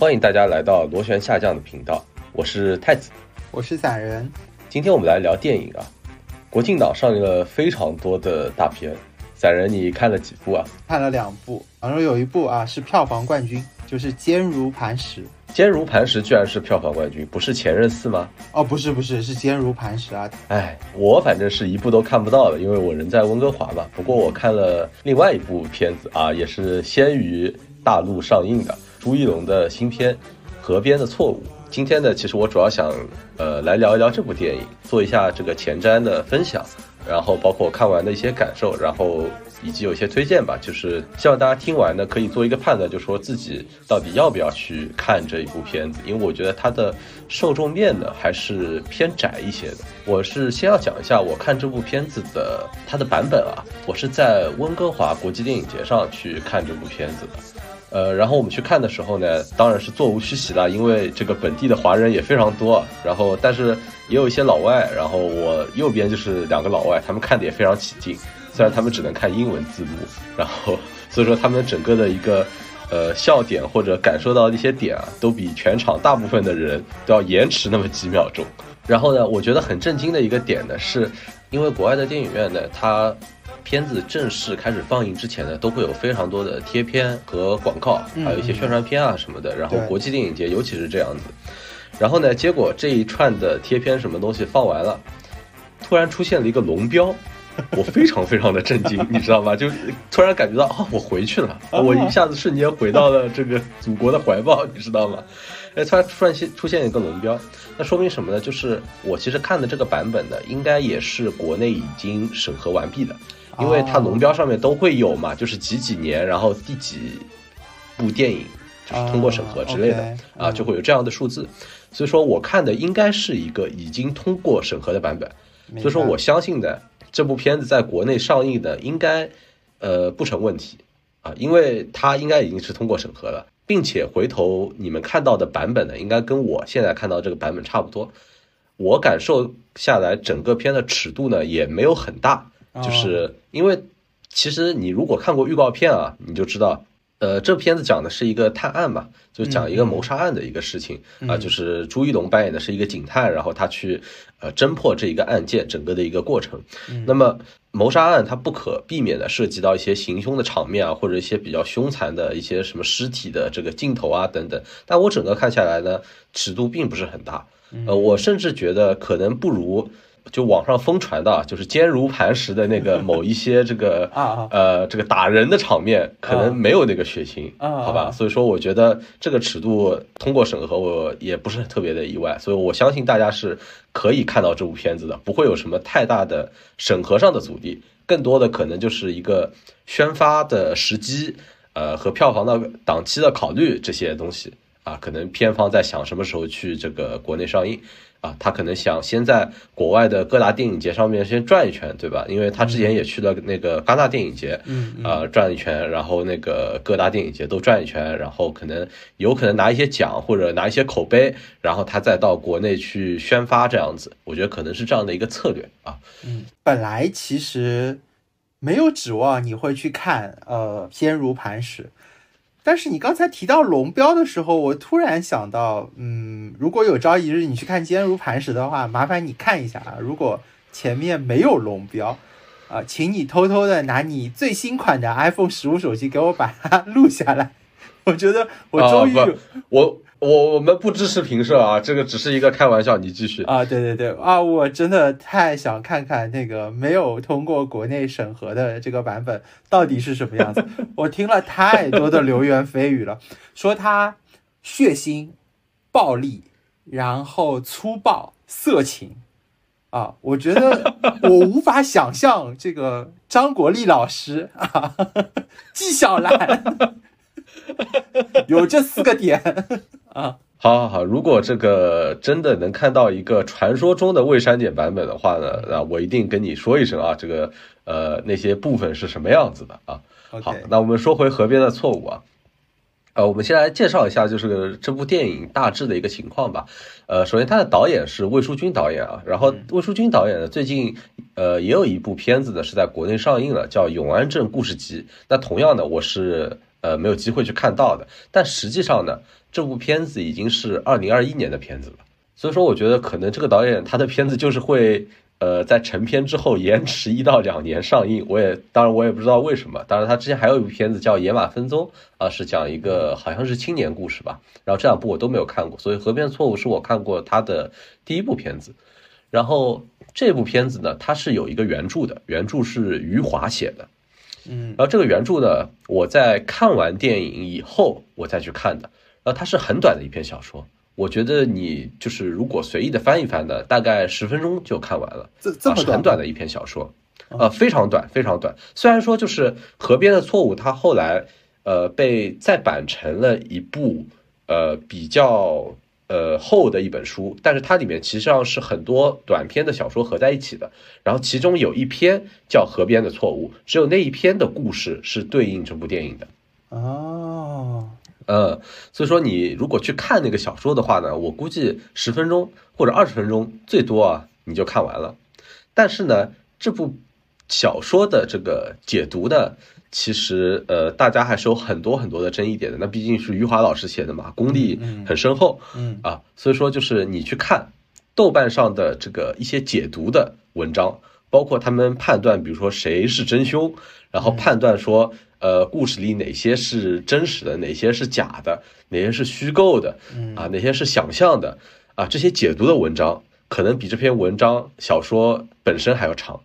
欢迎大家来到螺旋下降的频道，我是太子，我是散人。今天我们来聊电影啊，国庆档上映了非常多的大片，散人你看了几部啊？看了两部，然后有一部啊是票房冠军，就是《坚如磐石》。坚如磐石居然是票房冠军，不是《前任四》吗？哦，不是不是，是《坚如磐石》啊。哎，我反正是一部都看不到的，因为我人在温哥华嘛。不过我看了另外一部片子啊，也是先于大陆上映的朱一龙的新片《河边的错误》。今天呢，其实我主要想呃来聊一聊这部电影，做一下这个前瞻的分享，然后包括我看完的一些感受，然后。以及有一些推荐吧，就是希望大家听完呢，可以做一个判断，就说自己到底要不要去看这一部片子，因为我觉得它的受众面呢还是偏窄一些的。我是先要讲一下我看这部片子的它的版本啊，我是在温哥华国际电影节上去看这部片子的，呃，然后我们去看的时候呢，当然是座无虚席了，因为这个本地的华人也非常多，然后但是也有一些老外，然后我右边就是两个老外，他们看的也非常起劲。虽然他们只能看英文字幕，然后 所以说他们整个的一个呃笑点或者感受到的一些点啊，都比全场大部分的人都要延迟那么几秒钟。然后呢，我觉得很震惊的一个点呢，是因为国外的电影院呢，它片子正式开始放映之前呢，都会有非常多的贴片和广告，还有一些宣传片啊什么的。然后国际电影节尤其是这样子。然后呢，结果这一串的贴片什么东西放完了，突然出现了一个龙标。我非常非常的震惊，你知道吗？就突然感觉到啊，我回去了，我一下子瞬间回到了这个祖国的怀抱，你知道吗？哎，突然突然现出现一个龙标，那说明什么呢？就是我其实看的这个版本呢，应该也是国内已经审核完毕的，因为它龙标上面都会有嘛，就是几几年，然后第几部电影就是通过审核之类的啊，就会有这样的数字，所以说我看的应该是一个已经通过审核的版本，所以说我相信的。这部片子在国内上映的应该，呃不成问题啊，因为它应该已经是通过审核了，并且回头你们看到的版本呢，应该跟我现在看到这个版本差不多。我感受下来，整个片的尺度呢也没有很大，就是因为其实你如果看过预告片啊，你就知道。呃，这片子讲的是一个探案嘛，就讲一个谋杀案的一个事情啊，就是朱一龙扮演的是一个警探，然后他去呃侦破这一个案件整个的一个过程。那么谋杀案它不可避免的涉及到一些行凶的场面啊，或者一些比较凶残的一些什么尸体的这个镜头啊等等。但我整个看下来呢，尺度并不是很大，呃，我甚至觉得可能不如。就网上疯传的，就是坚如磐石的那个某一些这个 啊呃这个打人的场面，可能没有那个血腥，好吧？所以说我觉得这个尺度通过审核，我也不是特别的意外，所以我相信大家是可以看到这部片子的，不会有什么太大的审核上的阻力，更多的可能就是一个宣发的时机，呃和票房的档期的考虑这些东西啊，可能片方在想什么时候去这个国内上映。啊，他可能想先在国外的各大电影节上面先转一圈，对吧？因为他之前也去了那个戛纳电影节，嗯，啊，转一圈，然后那个各大电影节都转一圈，然后可能有可能拿一些奖或者拿一些口碑，然后他再到国内去宣发这样子。我觉得可能是这样的一个策略啊。嗯，本来其实没有指望你会去看，呃，坚如磐石。但是你刚才提到龙标的时候，我突然想到，嗯，如果有朝一日你去看坚如磐石的话，麻烦你看一下啊。如果前面没有龙标，啊，请你偷偷的拿你最新款的 iPhone 十五手机给我把它录下来。我觉得我终于有我。我我们不支持评射啊，这个只是一个开玩笑。你继续啊，对对对啊，我真的太想看看那个没有通过国内审核的这个版本到底是什么样子。我听了太多的流言蜚语了，说它血腥、暴力，然后粗暴、色情啊，我觉得我无法想象这个张国立老师啊，纪晓岚。有这四个点 啊，好好好，如果这个真的能看到一个传说中的未删减版本的话呢，那我一定跟你说一声啊，这个呃那些部分是什么样子的啊。好，那我们说回河边的错误啊。呃，我们先来介绍一下，就是这部电影大致的一个情况吧。呃，首先它的导演是魏书君导演啊，然后魏书君导演呢，最近呃也有一部片子呢是在国内上映了，叫《永安镇故事集》。那同样的，我是呃没有机会去看到的。但实际上呢，这部片子已经是二零二一年的片子了，所以说我觉得可能这个导演他的片子就是会。呃，在成片之后延迟一到两年上映，我也当然我也不知道为什么。当然，他之前还有一部片子叫《野马分鬃》，啊，是讲一个好像是青年故事吧。然后这两部我都没有看过，所以《河边错误》是我看过他的第一部片子。然后这部片子呢，它是有一个原著的，原著是余华写的，嗯。然后这个原著呢，我在看完电影以后我再去看的。然后它是很短的一篇小说。我觉得你就是如果随意的翻一翻呢，大概十分钟就看完了，这这么很短的一篇小说，呃，非常短，非常短。虽然说就是《河边的错误》，它后来呃被再版成了一部呃比较呃厚的一本书，但是它里面其实上是很多短篇的小说合在一起的。然后其中有一篇叫《河边的错误》，只有那一篇的故事是对应这部电影的。哦。呃，所以说你如果去看那个小说的话呢，我估计十分钟或者二十分钟最多啊，你就看完了。但是呢，这部小说的这个解读的，其实呃，大家还是有很多很多的争议点的。那毕竟是余华老师写的嘛，功力很深厚，嗯啊，所以说就是你去看豆瓣上的这个一些解读的文章，包括他们判断，比如说谁是真凶，然后判断说。呃，故事里哪些是真实的，哪些是假的，哪些是虚构的，啊，哪些是想象的，啊，这些解读的文章可能比这篇文章小说本身还要长，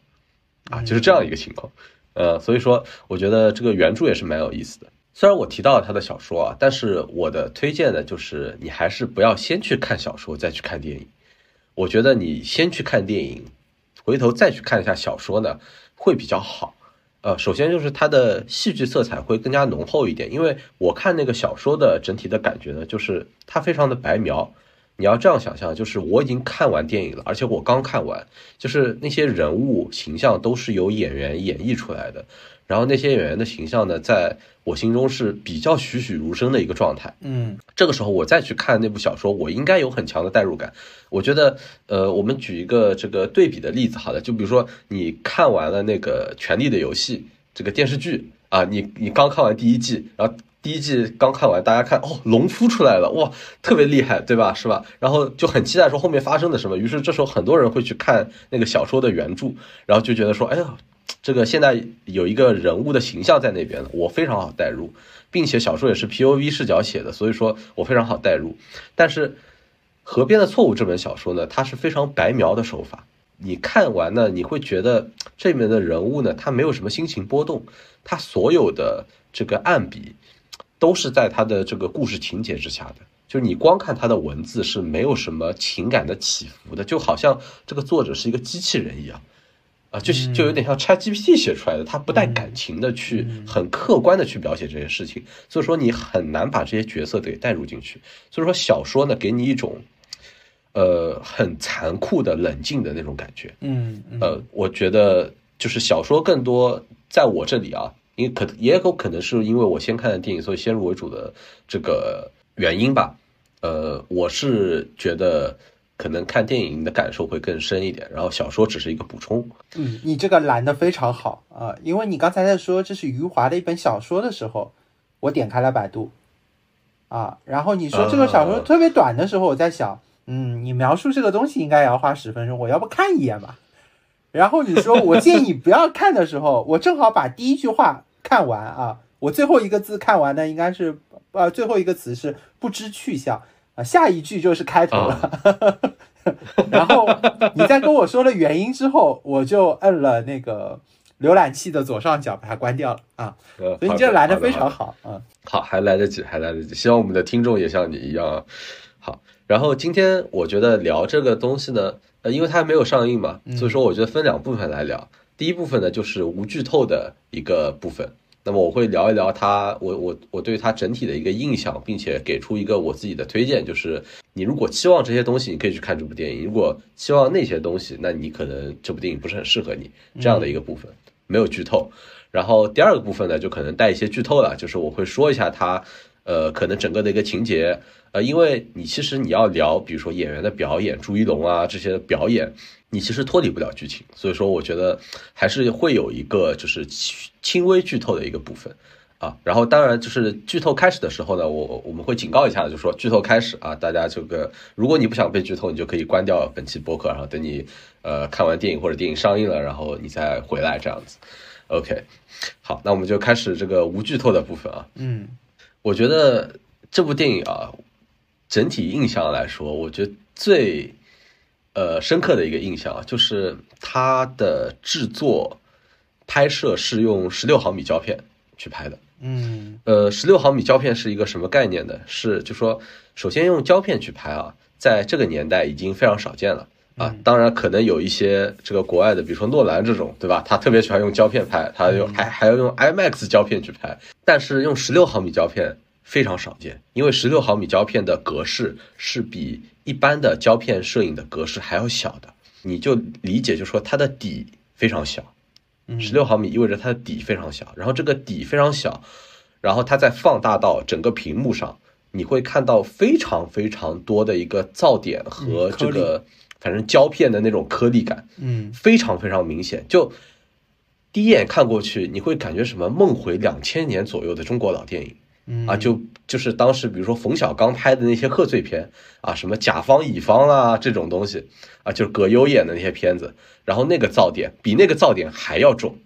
啊，就是这样一个情况。呃，所以说，我觉得这个原著也是蛮有意思的。虽然我提到了他的小说啊，但是我的推荐呢，就是你还是不要先去看小说再去看电影。我觉得你先去看电影，回头再去看一下小说呢，会比较好。呃，首先就是它的戏剧色彩会更加浓厚一点，因为我看那个小说的整体的感觉呢，就是它非常的白描。你要这样想象，就是我已经看完电影了，而且我刚看完，就是那些人物形象都是由演员演绎出来的。然后那些演员的形象呢，在我心中是比较栩栩如生的一个状态。嗯，这个时候我再去看那部小说，我应该有很强的代入感。我觉得，呃，我们举一个这个对比的例子，好了，就比如说你看完了那个《权力的游戏》这个电视剧啊，你你刚看完第一季，然后第一季刚看完，大家看哦，龙夫出来了，哇，特别厉害，对吧？是吧？然后就很期待说后面发生的什么。于是这时候很多人会去看那个小说的原著，然后就觉得说，哎呀。这个现在有一个人物的形象在那边了，我非常好代入，并且小说也是 P O V 视角写的，所以说我非常好代入。但是《河边的错误》这本小说呢，它是非常白描的手法，你看完呢，你会觉得这里面的人物呢，他没有什么心情波动，他所有的这个暗笔都是在他的这个故事情节之下的，就是你光看他的文字是没有什么情感的起伏的，就好像这个作者是一个机器人一样。啊，就是就有点像 ChatGPT 写出来的，他不带感情的去很客观的去描写这些事情，所以说你很难把这些角色给带入进去。所以说小说呢，给你一种，呃，很残酷的冷静的那种感觉。嗯，呃，我觉得就是小说更多在我这里啊，因为可也有可能是因为我先看的电影，所以先入为主的这个原因吧。呃，我是觉得。可能看电影的感受会更深一点，然后小说只是一个补充。嗯，你这个拦的非常好啊，因为你刚才在说这是余华的一本小说的时候，我点开了百度，啊，然后你说这个小说特别短的时候，我在想，嗯，你描述这个东西应该也要花十分钟，我要不看一眼吧？然后你说我建议不要看的时候，我正好把第一句话看完啊，我最后一个字看完呢应该是呃最后一个词是不知去向。啊，下一句就是开头了，然后你在跟我说了原因之后，我就摁了那个浏览器的左上角把它关掉了啊。所以你这来的非常好啊。好，还来得及，还来得及。希望我们的听众也像你一样好。然后今天我觉得聊这个东西呢，呃，因为它还没有上映嘛，所以说我觉得分两部分来聊。第一部分呢，就是无剧透的一个部分。那么我会聊一聊它，我我我对它整体的一个印象，并且给出一个我自己的推荐，就是你如果期望这些东西，你可以去看这部电影；如果期望那些东西，那你可能这部电影不是很适合你这样的一个部分，没有剧透。然后第二个部分呢，就可能带一些剧透了，就是我会说一下他，呃，可能整个的一个情节，呃，因为你其实你要聊，比如说演员的表演，朱一龙啊这些表演。你其实脱离不了剧情，所以说我觉得还是会有一个就是轻微剧透的一个部分，啊。然后当然就是剧透开始的时候呢，我我们会警告一下，就说剧透开始啊，大家这个如果你不想被剧透，你就可以关掉本期播客，然后等你呃看完电影或者电影上映了，然后你再回来这样子。OK，好，那我们就开始这个无剧透的部分啊。嗯我觉得这部电影啊，整体印象来说，我觉得最呃深刻的一个印象啊，就是它的制作拍摄是用十六毫米胶片去拍的。嗯呃，十六毫米胶片是一个什么概念呢？是就说，首先用胶片去拍啊，在这个年代已经非常少见了啊。当然，可能有一些这个国外的，比如说诺兰这种，对吧？他特别喜欢用胶片拍，他用还还要用 IMAX 胶片去拍，但是用十六毫米胶片非常少见，因为十六毫米胶片的格式是比一般的胶片摄影的格式还要小的，你就理解就说它的底非常小。嗯十六毫米意味着它的底非常小，然后这个底非常小，然后它再放大到整个屏幕上，你会看到非常非常多的一个噪点和这个反正胶片的那种颗粒感，嗯非常非常明显。就第一眼看过去，你会感觉什么梦回两千年左右的中国老电影。嗯啊，就就是当时比如说冯小刚拍的那些贺岁片啊，什么甲方乙方啊这种东西啊，就是葛优演的那些片子，然后那个噪点比那个噪点还要重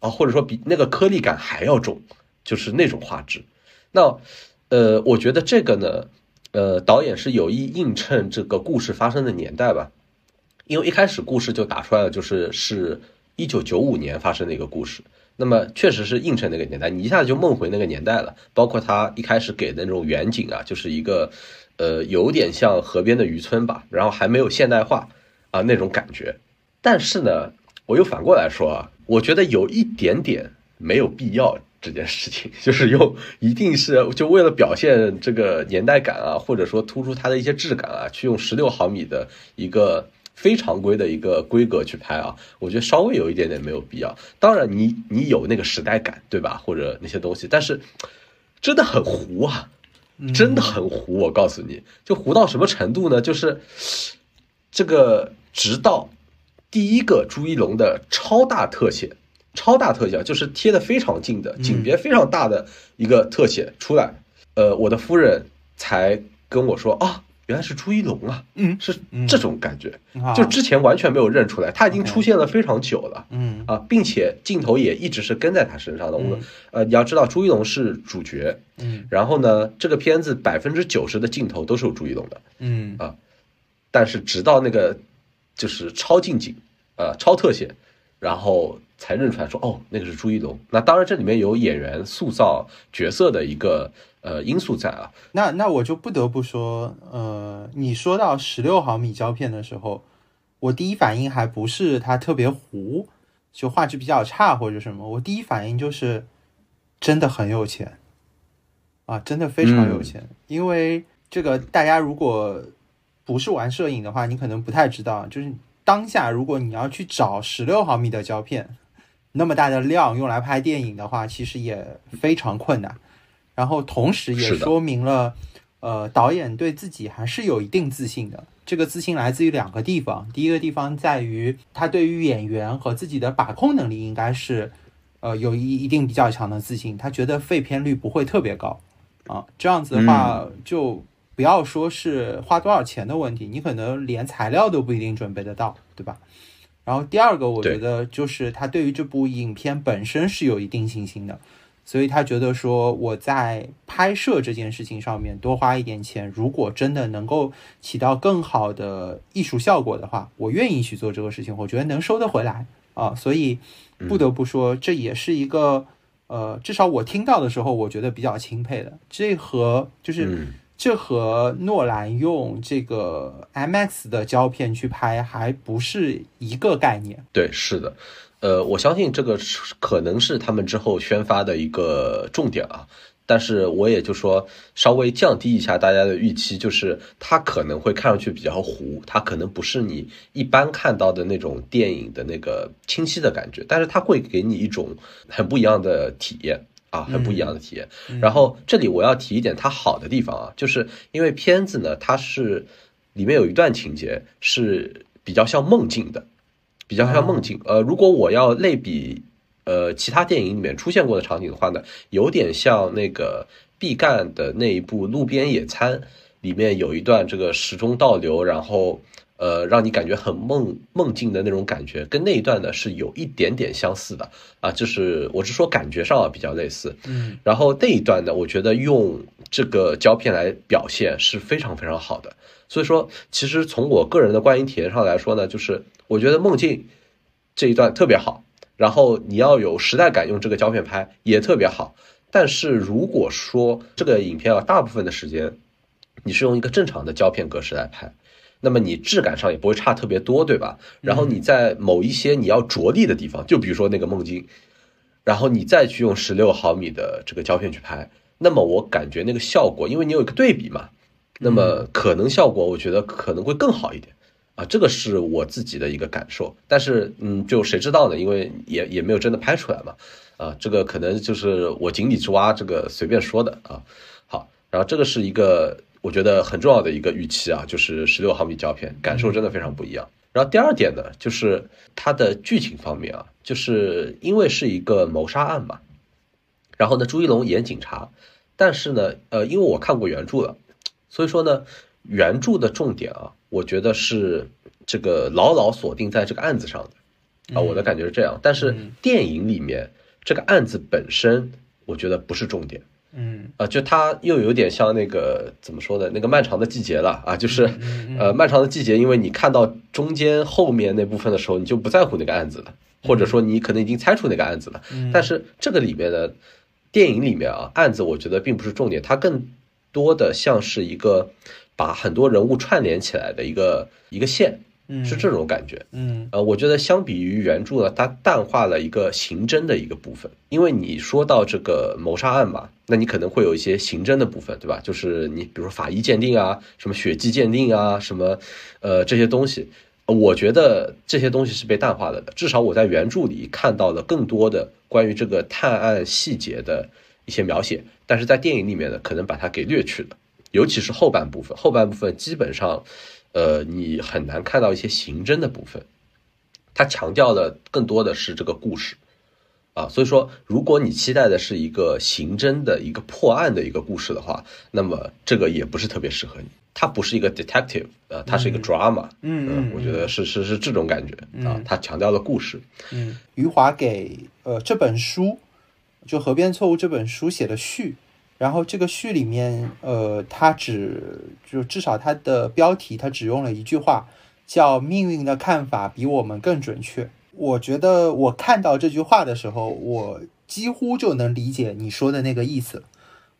啊，或者说比那个颗粒感还要重，就是那种画质。那呃，我觉得这个呢，呃，导演是有意映衬这个故事发生的年代吧，因为一开始故事就打出来了，就是是一九九五年发生的一个故事。那么确实是映衬那个年代，你一下子就梦回那个年代了。包括他一开始给的那种远景啊，就是一个，呃，有点像河边的渔村吧，然后还没有现代化啊那种感觉。但是呢，我又反过来说啊，我觉得有一点点没有必要这件事情，就是用一定是就为了表现这个年代感啊，或者说突出它的一些质感啊，去用十六毫米的一个。非常规的一个规格去拍啊，我觉得稍微有一点点没有必要。当然你，你有那个时代感，对吧？或者那些东西，但是真的很糊啊，真的很糊。我告诉你就糊到什么程度呢？就是这个，直到第一个朱一龙的超大特写，超大特写就是贴的非常近的景别非常大的一个特写出来，呃，我的夫人才跟我说啊。原来是朱一龙啊，嗯，是这种感觉，啊。就之前完全没有认出来，他已经出现了非常久了，嗯。啊，并且镜头也一直是跟在他身上的。我们嗯。呃，你要知道朱一龙是主角，嗯。然后呢，这个片子百分之九十的镜头都是有朱一龙的，嗯。但是直到那个就是超近景，呃，超特写，然后才认出来说，哦，那个是朱一龙。那当然，这里面有演员塑造角色的一个呃因素在啊，那那我就不得不说，呃，你说到十六毫米胶片的时候，我第一反应还不是它特别糊，就画质比较差或者什么，我第一反应就是真的很有钱啊，真的非常有钱。因为这个大家如果不是玩摄影的话，你可能不太知道，就是当下如果你要去找十六毫米的胶片，那么大的量用来拍电影的话，其实也非常困难。然后同时也说明了，呃，导演对自己还是有一定自信的。这个自信来自于两个地方，第一个地方在于他对于演员和自己的把控能力应该是，呃，有一一定比较强的自信。他觉得废片率不会特别高，啊，这样子的话就不要说是花多少钱的问题，你可能连材料都不一定准备得到，对吧？然后第二个，我觉得就是他对于这部影片本身是有一定信心的，所以他觉得说我在拍摄这件事情上面多花一点钱，如果真的能够起到更好的艺术效果的话，我愿意去做这个事情，我觉得能收得回来啊。所以不得不说，这也是一个呃，至少我听到的时候，我觉得比较钦佩的。这和就是。这和诺兰用这个 M X 的胶片去拍还不是一个概念。对，是的，呃，我相信这个是可能是他们之后宣发的一个重点啊。但是我也就说稍微降低一下大家的预期，就是它可能会看上去比较糊，它可能不是你一般看到的那种电影的那个清晰的感觉，但是它会给你一种很不一样的体验。啊，很不一样的体验。然后这里我要提一点它好的地方啊，就是因为片子呢，它是里面有一段情节是比较像梦境的，比较像梦境。呃，如果我要类比呃其他电影里面出现过的场景的话呢，有点像那个毕赣的那一部《路边野餐》里面有一段这个时钟倒流，然后。呃，让你感觉很梦梦境的那种感觉，跟那一段呢是有一点点相似的。啊，就是我是说感觉上啊比较类似，嗯，然后那一段呢，我觉得用这个胶片来表现是非常非常好的，所以说其实从我个人的观影体验上来说呢，就是我觉得梦境这一段特别好，然后你要有时代感，用这个胶片拍也特别好，但是如果说这个影片啊，大部分的时间你是用一个正常的胶片格式来拍。那么你质感上也不会差特别多，对吧？然后你在某一些你要着力的地方，就比如说那个梦境，然后你再去用十六毫米的这个胶片去拍，那么我感觉那个效果，因为你有一个对比嘛，那么可能效果我觉得可能会更好一点啊，这个是我自己的一个感受。但是嗯，就谁知道呢？因为也也没有真的拍出来嘛，啊，这个可能就是我井底之蛙，这个随便说的啊。好，然后这个是一个。我觉得很重要的一个预期啊，就是十六毫米胶片，感受真的非常不一样。然后第二点呢，就是它的剧情方面啊，就是因为是一个谋杀案嘛，然后呢，朱一龙演警察，但是呢，呃，因为我看过原著了，所以说呢，原著的重点啊，我觉得是这个牢牢锁定在这个案子上的啊，我的感觉是这样。但是电影里面这个案子本身，我觉得不是重点。嗯啊，就它又有点像那个怎么说呢？那个漫长的季节了啊，就是呃漫长的季节，因为你看到中间后面那部分的时候，你就不在乎那个案子了，或者说你可能已经猜出那个案子了。但是这个里面的电影里面啊，案子我觉得并不是重点，它更多的像是一个把很多人物串联起来的一个一个线。是这种感觉，嗯，呃，我觉得相比于原著呢，它淡化了一个刑侦的一个部分，因为你说到这个谋杀案嘛，那你可能会有一些刑侦的部分，对吧？就是你比如说法医鉴定啊，什么血迹鉴定啊，什么，呃，这些东西，我觉得这些东西是被淡化了的。至少我在原著里看到了更多的关于这个探案细节的一些描写，但是在电影里面呢，可能把它给略去了，尤其是后半部分，后半部分基本上。呃，你很难看到一些刑侦的部分，它强调的更多的是这个故事，啊，所以说，如果你期待的是一个刑侦的一个破案的一个故事的话，那么这个也不是特别适合你。它不是一个 detective，呃，它是一个 drama，嗯嗯，我觉得是是是这种感觉啊，它强调的故事。嗯，余华给呃这本书，就《河边错误》这本书写的序。然后这个序里面，呃，他只就至少他的标题，他只用了一句话，叫“命运的看法比我们更准确”。我觉得我看到这句话的时候，我几乎就能理解你说的那个意思。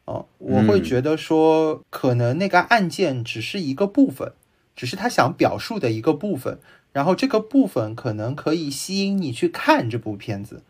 哦，我会觉得说，可能那个案件只是一个部分，只是他想表述的一个部分，然后这个部分可能可以吸引你去看这部片子，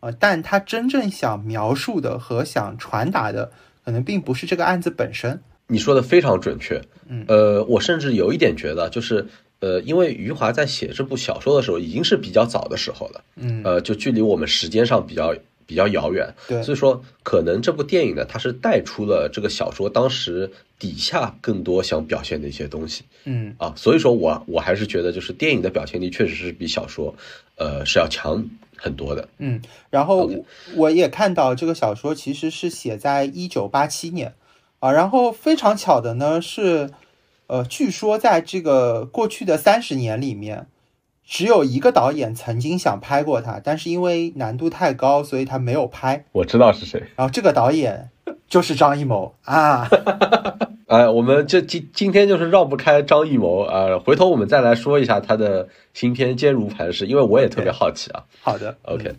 啊，但他真正想描述的和想传达的。可能并不是这个案子本身，你说的非常准确。嗯，呃，我甚至有一点觉得，就是呃，因为余华在写这部小说的时候已经是比较早的时候了，嗯，呃，就距离我们时间上比较比较遥远，对，所以说可能这部电影呢，它是带出了这个小说当时底下更多想表现的一些东西，嗯啊，所以说我我还是觉得，就是电影的表现力确实是比小说，呃，是要强。很多的，嗯，然后我也看到这个小说其实是写在一九八七年，啊，然后非常巧的呢是，呃，据说在这个过去的三十年里面，只有一个导演曾经想拍过他，但是因为难度太高，所以他没有拍。我知道是谁，然后这个导演就是张艺谋啊。哎，我们这今今天就是绕不开张艺谋啊！回头我们再来说一下他的新片《坚如磐石》，因为我也特别好奇啊。好的，OK，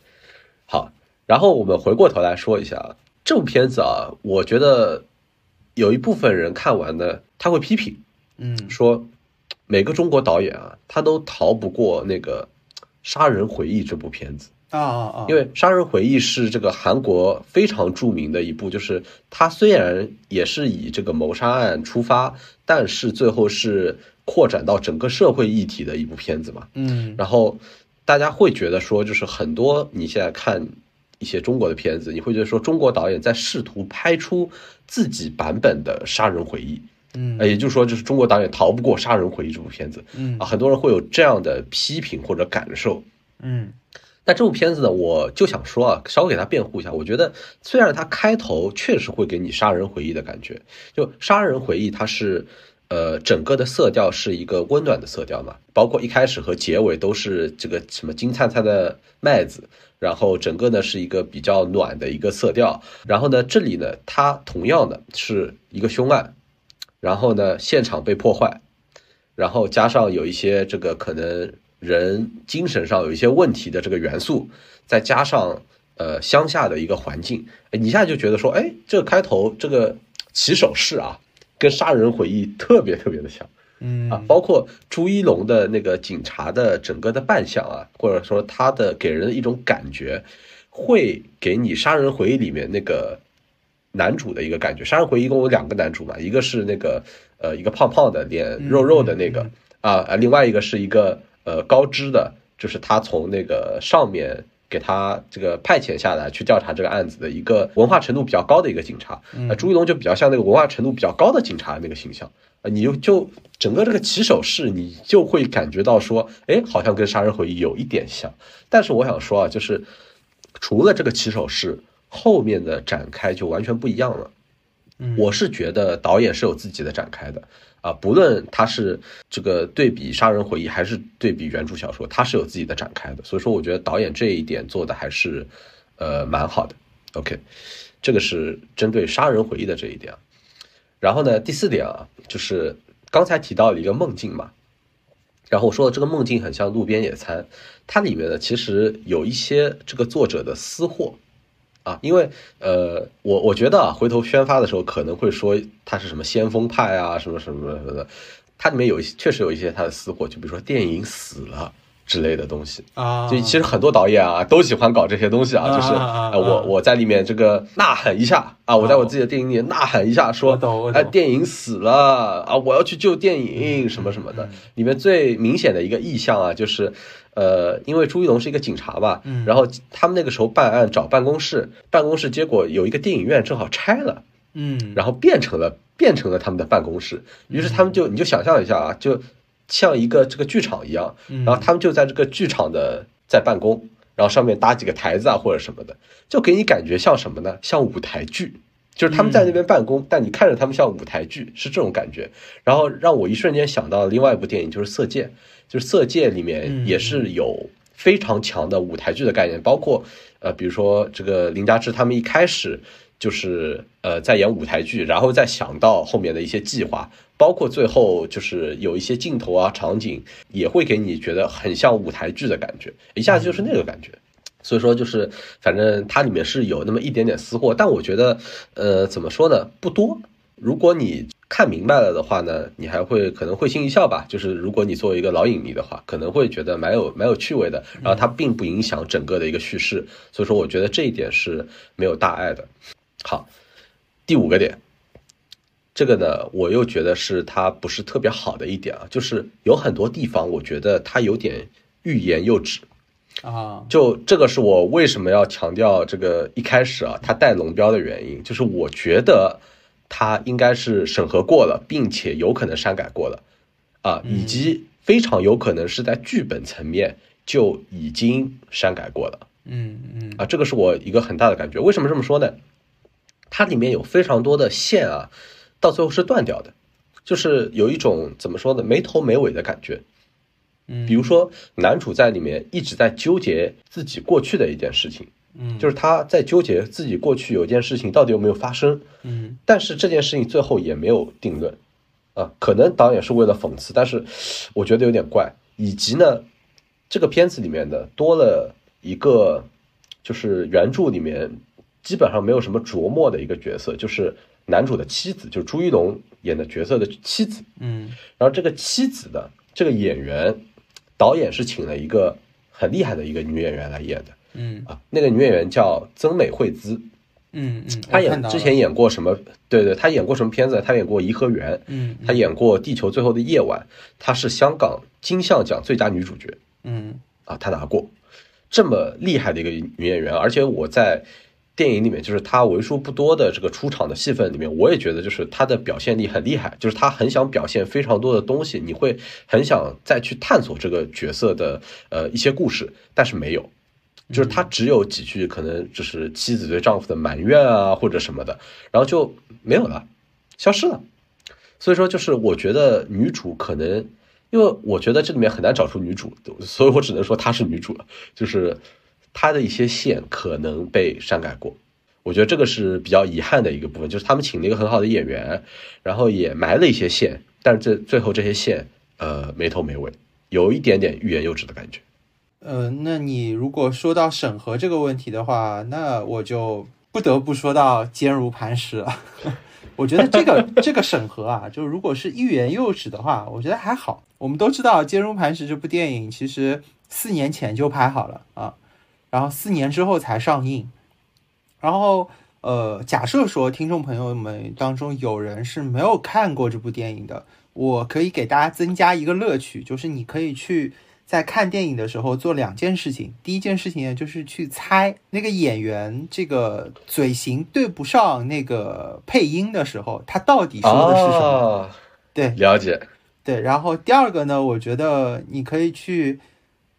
好。然后我们回过头来说一下这部片子啊，我觉得有一部分人看完呢，他会批评，嗯，说每个中国导演啊，他都逃不过那个《杀人回忆》这部片子。啊啊啊！因为《杀人回忆》是这个韩国非常著名的一部，就是它虽然也是以这个谋杀案出发，但是最后是扩展到整个社会议题的一部片子嘛。嗯，然后大家会觉得说，就是很多你现在看一些中国的片子，你会觉得说中国导演在试图拍出自己版本的《杀人回忆》。嗯，也就是说，就是中国导演逃不过《杀人回忆》这部片子。嗯啊，很多人会有这样的批评或者感受。嗯。那这部片子呢，我就想说啊，稍微给他辩护一下。我觉得虽然它开头确实会给你杀人回忆的感觉，就杀人回忆它是，呃，整个的色调是一个温暖的色调嘛，包括一开始和结尾都是这个什么金灿灿的麦子，然后整个呢是一个比较暖的一个色调。然后呢，这里呢，它同样的是一个凶案，然后呢，现场被破坏，然后加上有一些这个可能。人精神上有一些问题的这个元素，再加上呃乡下的一个环境，你一下就觉得说，哎，这个开头这个起手式啊，跟杀人回忆特别特别的像，嗯啊，包括朱一龙的那个警察的整个的扮相啊，或者说他的给人的一种感觉，会给你杀人回忆里面那个男主的一个感觉。杀人回忆一共有两个男主嘛，一个是那个呃一个胖胖的脸肉肉的那个啊啊，另外一个是一个。呃，高知的，就是他从那个上面给他这个派遣下来去调查这个案子的一个文化程度比较高的一个警察。那朱一龙就比较像那个文化程度比较高的警察那个形象啊，你就就整个这个起手式，你就会感觉到说，哎，好像跟杀人回忆有一点像。但是我想说啊，就是除了这个起手式，后面的展开就完全不一样了。我是觉得导演是有自己的展开的。啊，不论他是这个对比《杀人回忆》还是对比原著小说，他是有自己的展开的。所以说，我觉得导演这一点做的还是，呃，蛮好的。OK，这个是针对《杀人回忆》的这一点。然后呢，第四点啊，就是刚才提到了一个梦境嘛，然后我说的这个梦境很像路边野餐，它里面呢其实有一些这个作者的私货。啊，因为呃，我我觉得啊，回头宣发的时候可能会说他是什么先锋派啊，什么什么什么的，它里面有一些确实有一些他的私货，就比如说电影死了之类的东西啊。就其实很多导演啊都喜欢搞这些东西啊，就是我我在里面这个呐喊一下啊，我在我自己的电影里呐喊一下，说哎电影死了啊，我要去救电影什么什么的。里面最明显的一个意象啊，就是。呃，因为朱一龙是一个警察吧，然后他们那个时候办案找办公室，办公室结果有一个电影院正好拆了，嗯，然后变成了变成了他们的办公室，于是他们就你就想象一下啊，就像一个这个剧场一样，然后他们就在这个剧场的在办公，然后上面搭几个台子啊或者什么的，就给你感觉像什么呢？像舞台剧，就是他们在那边办公，但你看着他们像舞台剧，是这种感觉，然后让我一瞬间想到另外一部电影，就是《色戒》。就是《色戒》里面也是有非常强的舞台剧的概念，包括呃，比如说这个林家志他们一开始就是呃在演舞台剧，然后再想到后面的一些计划，包括最后就是有一些镜头啊场景也会给你觉得很像舞台剧的感觉，一下子就是那个感觉。所以说就是反正它里面是有那么一点点私货，但我觉得呃怎么说呢，不多。如果你看明白了的话呢，你还会可能会心一笑吧。就是如果你作为一个老影迷的话，可能会觉得蛮有蛮有趣味的。然后它并不影响整个的一个叙事，所以说我觉得这一点是没有大碍的。好，第五个点，这个呢，我又觉得是它不是特别好的一点啊，就是有很多地方我觉得它有点欲言又止啊。就这个是我为什么要强调这个一开始啊，它带龙标的原因，就是我觉得。它应该是审核过了，并且有可能删改过了，啊，以及非常有可能是在剧本层面就已经删改过了，嗯嗯，啊，这个是我一个很大的感觉。为什么这么说呢？它里面有非常多的线啊，到最后是断掉的，就是有一种怎么说呢，没头没尾的感觉。嗯，比如说男主在里面一直在纠结自己过去的一件事情。嗯，就是他在纠结自己过去有件事情到底有没有发生，嗯，但是这件事情最后也没有定论，啊，可能导演是为了讽刺，但是我觉得有点怪。以及呢，这个片子里面的多了一个，就是原著里面基本上没有什么琢磨的一个角色，就是男主的妻子，就是朱一龙演的角色的妻子，嗯，然后这个妻子的这个演员，导演是请了一个很厉害的一个女演员来演的。嗯啊，那个女演员叫曾美惠孜，嗯嗯，她演之前演过什么？对对，她演过什么片子？她演过《颐和园》，嗯，她演过《地球最后的夜晚》，她是香港金像奖最佳女主角，嗯啊，她拿过这么厉害的一个女演员，而且我在电影里面，就是她为数不多的这个出场的戏份里面，我也觉得就是她的表现力很厉害，就是她很想表现非常多的东西，你会很想再去探索这个角色的呃一些故事，但是没有。就是他只有几句可能就是妻子对丈夫的埋怨啊或者什么的，然后就没有了，消失了。所以说，就是我觉得女主可能，因为我觉得这里面很难找出女主，所以我只能说她是女主了。就是她的一些线可能被删改过，我觉得这个是比较遗憾的一个部分。就是他们请了一个很好的演员，然后也埋了一些线，但是这最后这些线呃没头没尾，有一点点欲言又止的感觉。呃，那你如果说到审核这个问题的话，那我就不得不说到坚如磐石了。我觉得这个 这个审核啊，就如果是欲言又止的话，我觉得还好。我们都知道《坚如磐石》这部电影其实四年前就拍好了啊，然后四年之后才上映。然后呃，假设说听众朋友们当中有人是没有看过这部电影的，我可以给大家增加一个乐趣，就是你可以去。在看电影的时候做两件事情，第一件事情呢就是去猜那个演员这个嘴型对不上那个配音的时候，他到底说的是什么？对，了解。对，然后第二个呢，我觉得你可以去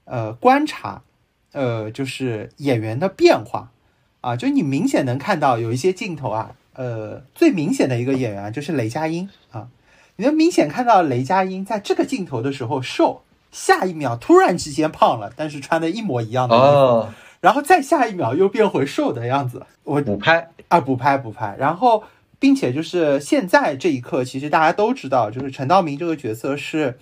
呃观察，呃，就是演员的变化啊，就你明显能看到有一些镜头啊，呃，最明显的一个演员就是雷佳音啊，你能明显看到雷佳音在这个镜头的时候瘦。下一秒突然之间胖了，但是穿的一模一样的衣服，然后再下一秒又变回瘦的样子。我补拍啊，补拍补拍。然后，并且就是现在这一刻，其实大家都知道，就是陈道明这个角色是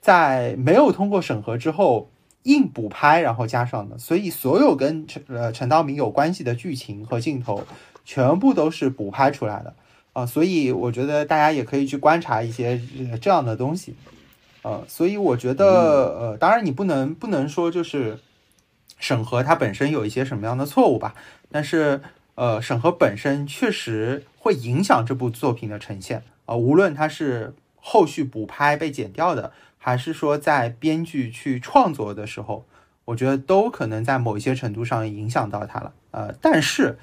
在没有通过审核之后硬补拍，然后加上的。所以，所有跟陈呃陈道明有关系的剧情和镜头，全部都是补拍出来的啊。所以，我觉得大家也可以去观察一些这样的东西。呃，所以我觉得，呃，当然你不能不能说就是审核它本身有一些什么样的错误吧，但是呃，审核本身确实会影响这部作品的呈现啊，无论它是后续补拍被剪掉的，还是说在编剧去创作的时候，我觉得都可能在某一些程度上影响到它了。呃，但是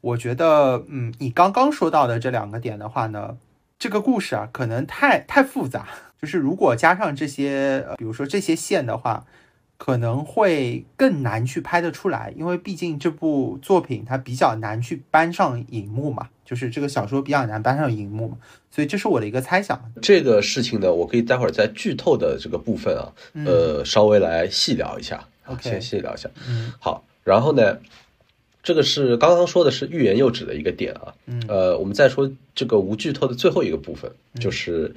我觉得，嗯，你刚刚说到的这两个点的话呢，这个故事啊，可能太太复杂。就是如果加上这些，比如说这些线的话，可能会更难去拍得出来，因为毕竟这部作品它比较难去搬上荧幕嘛，就是这个小说比较难搬上荧幕嘛，所以这是我的一个猜想。这个事情呢，我可以待会儿在剧透的这个部分啊，呃，稍微来细聊一下。OK，先细聊一下。嗯，好。然后呢，这个是刚刚说的是欲言又止的一个点啊。嗯，呃，我们再说这个无剧透的最后一个部分，就是。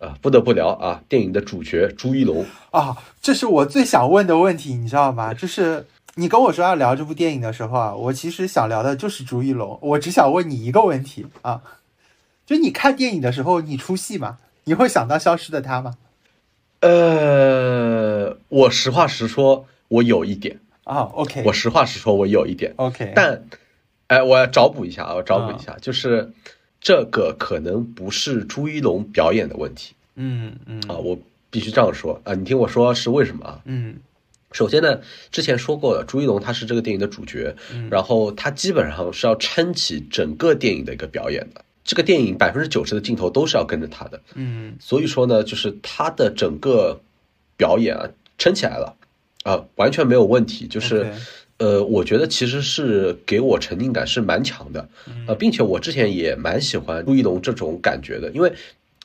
啊，不得不聊啊！电影的主角朱一龙啊，这是我最想问的问题，你知道吗？就是你跟我说要聊这部电影的时候啊，我其实想聊的就是朱一龙。我只想问你一个问题啊，就你看电影的时候，你出戏吗？你会想到消失的他吗？呃，我实话实说，我有一点啊。OK，我实话实说，我有一点 OK，但哎，我要找补一下啊，我找补一下，就是。这个可能不是朱一龙表演的问题，嗯嗯。啊，我必须这样说。啊，你听我说是为什么啊？嗯，首先呢，之前说过了，朱一龙他是这个电影的主角，然后他基本上是要撑起整个电影的一个表演的，这个电影百分之九十的镜头都是要跟着他的，嗯，所以说呢，就是他的整个表演啊撑起来了，啊，完全没有问题，就是。呃，我觉得其实是给我沉浸感是蛮强的，呃，并且我之前也蛮喜欢朱一龙这种感觉的，因为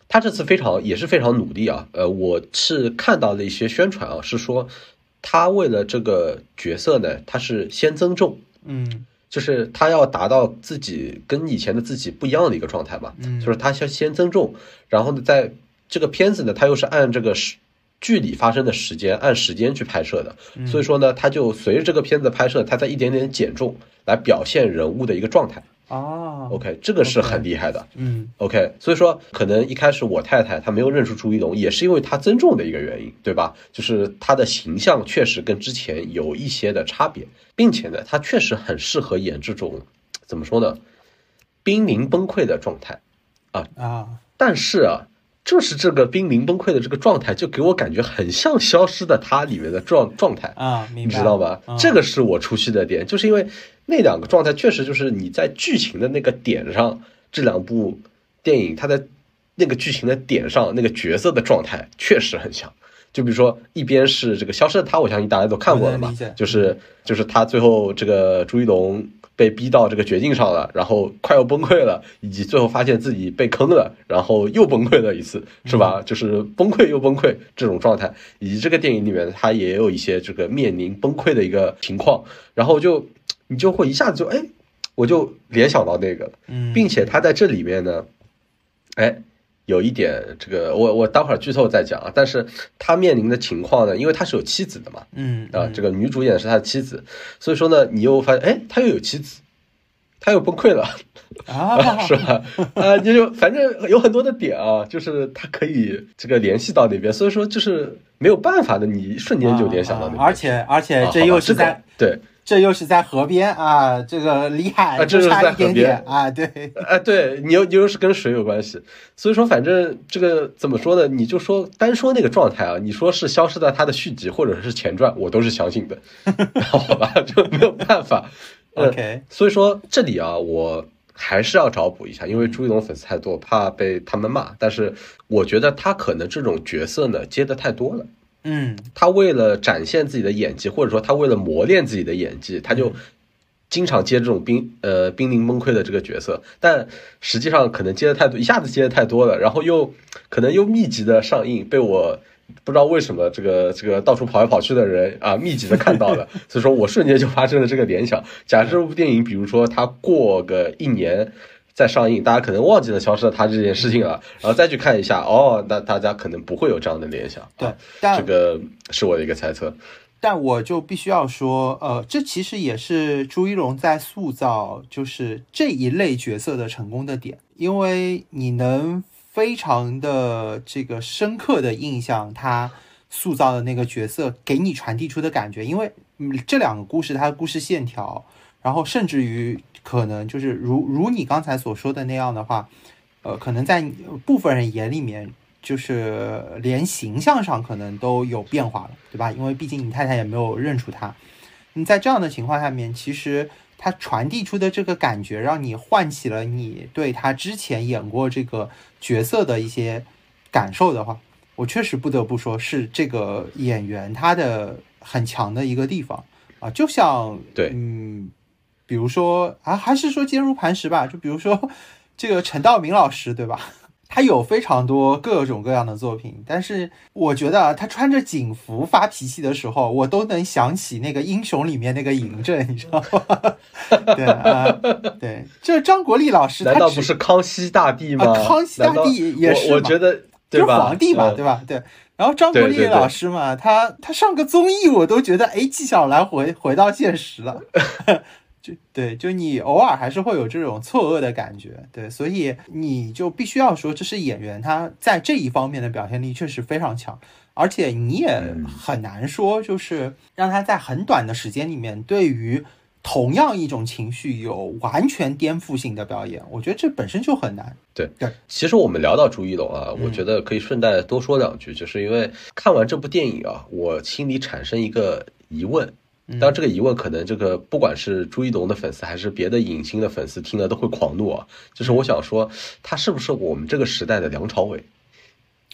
他这次非常也是非常努力啊，呃，我是看到了一些宣传啊，是说他为了这个角色呢，他是先增重，嗯，就是他要达到自己跟以前的自己不一样的一个状态嘛，嗯，就是他先先增重，然后呢，在这个片子呢，他又是按这个时。剧里发生的时间按时间去拍摄的，所以说呢，他就随着这个片子拍摄，他在一点点减重来表现人物的一个状态。哦，OK，这个是很厉害的。嗯，OK，所以说可能一开始我太太她没有认出朱一龙，也是因为他增重的一个原因，对吧？就是他的形象确实跟之前有一些的差别，并且呢，他确实很适合演这种怎么说呢，濒临崩溃的状态啊啊，但是啊。就是这个濒临崩溃的这个状态，就给我感觉很像《消失的她》里面的状状态啊，你知道吗？这个是我出戏的点，就是因为那两个状态确实就是你在剧情的那个点上，这两部电影它在那个剧情的点上，那个角色的状态确实很像。就比如说一边是这个消失的她，我相信大家都看过了嘛就是就是他最后这个朱一龙被逼到这个绝境上了，然后快要崩溃了，以及最后发现自己被坑了，然后又崩溃了一次，是吧？就是 崩溃又崩溃这种状态，以及这个电影里面他也有一些这个面临崩溃的一个情况，然后就你就会一下子就哎，我就联想到那个并且他在这里面呢，哎，有一点这个，我我待会儿剧透再讲啊。但是他面临的情况呢，因为他是有妻子的嘛，嗯啊，这个女主演是他的妻子，所以说呢，你又发现，哎，他又有妻子，他又崩溃了，啊，是吧？啊，你就反正有很多的点啊，就是他可以这个联系到那边，所以说就是没有办法的，你瞬间就联想到那边。啊而且而且这又是在对。这又是在河边啊，这个离海啊这就是在河边点啊，对，啊，对你又你又是跟水有关系，所以说反正这个怎么说呢？你就说单说那个状态啊，你说是消失在他的续集或者是前传，我都是相信的，好吧，就没有办法。呃 OK 所以说这里啊，我还是要找补一下，因为朱一龙粉丝太多，怕被他们骂。但是我觉得他可能这种角色呢接的太多了。嗯他为了展现自己的演技，或者说他为了磨练自己的演技，他就经常接这种濒呃濒临崩溃的这个角色，但实际上可能接的太多，一下子接的太多了，然后又可能又密集的上映，被我不知道为什么这个这个到处跑来跑去的人啊密集的看到了，所以说我瞬间就发生了这个联想。假设这部电影，比如说它过个一年。再上映，大家可能忘记了消失的他这件事情了，然后再去看一下，哦，那大家可能不会有这样的联想。对这个是我的一个猜测。但我就必须要说，呃，这其实也是朱一龙在塑造就是这一类角色的成功的点，因为你能非常的这个深刻的印象他塑造的那个角色给你传递出的感觉，因为嗯这两个故事它的故事线条，然后甚至于可能就是如如你刚才所说的那样的话，呃，可能在部分人眼里面。就是连形象上可能都有变化了，对吧？因为毕竟你太太也没有认出他。你在这样的情况下面，其实他传递出的这个感觉，让你唤起了你对他之前演过这个角色的一些感受的话，我确实不得不说是这个演员他的很强的一个地方啊。就像对嗯，比如说啊，还是说坚如磐石吧，就比如说 这个陈道明老师，对吧？他有非常多各种各样的作品，但是我觉得啊，他穿着警服发脾气的时候，我都能想起那个英雄里面那个嬴政，你知道吗？对啊、对，这张国立老师，难道他不是康熙大帝吗？啊康熙大帝也是嘛我我觉得就是对吧？皇帝嘛，嗯对吧？对。然后张国立对对对老师嘛，他他上个综艺，我都觉得哎，纪晓岚回回到现实了。就对，就你偶尔还是会有这种错愕的感觉，对，所以你就必须要说，这是演员他在这一方面的表现力确实非常强，而且你也嗯很难说，就是让他在很短的时间里面，对于同样一种情绪有完全颠覆性的表演，我觉得这本身就很难。对其实我们聊到朱一龙啊，嗯我觉得可以顺带多说两句，就是因为看完这部电影啊，我心里产生一个疑问。嗯当然，这个疑问可能这个不管是朱一龙的粉丝还是别的影星的粉丝听了都会狂怒啊。就是我想说，他是不是我们这个时代的梁朝伟？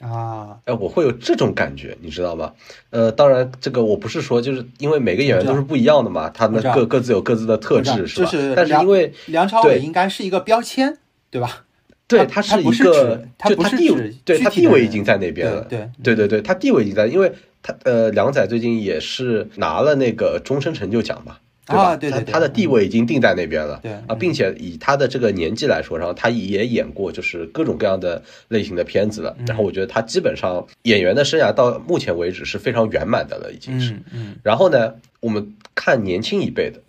啊，哎，我会有这种感觉，你知道吗？呃，当然，这个我不是说，就是因为每个演员都是不一样的嘛，他们各各自有各自的特质，是吧？就是但是因为梁朝伟应该是一个标签，对吧？对他是一个，他不是就他地位指，对他地位已经在那边了。对对对，他地位已经在，因为他呃，梁仔最近也是拿了那个终身成就奖嘛，对吧？啊对对对他他的地位已经定在那边了。对啊，并且以他的这个年纪来说，然后他也演过就是各种各样的类型的片子了。嗯然后我觉得他基本上演员的生涯到目前为止是非常圆满的了，已经是。嗯嗯然后呢，我们看年轻一辈的，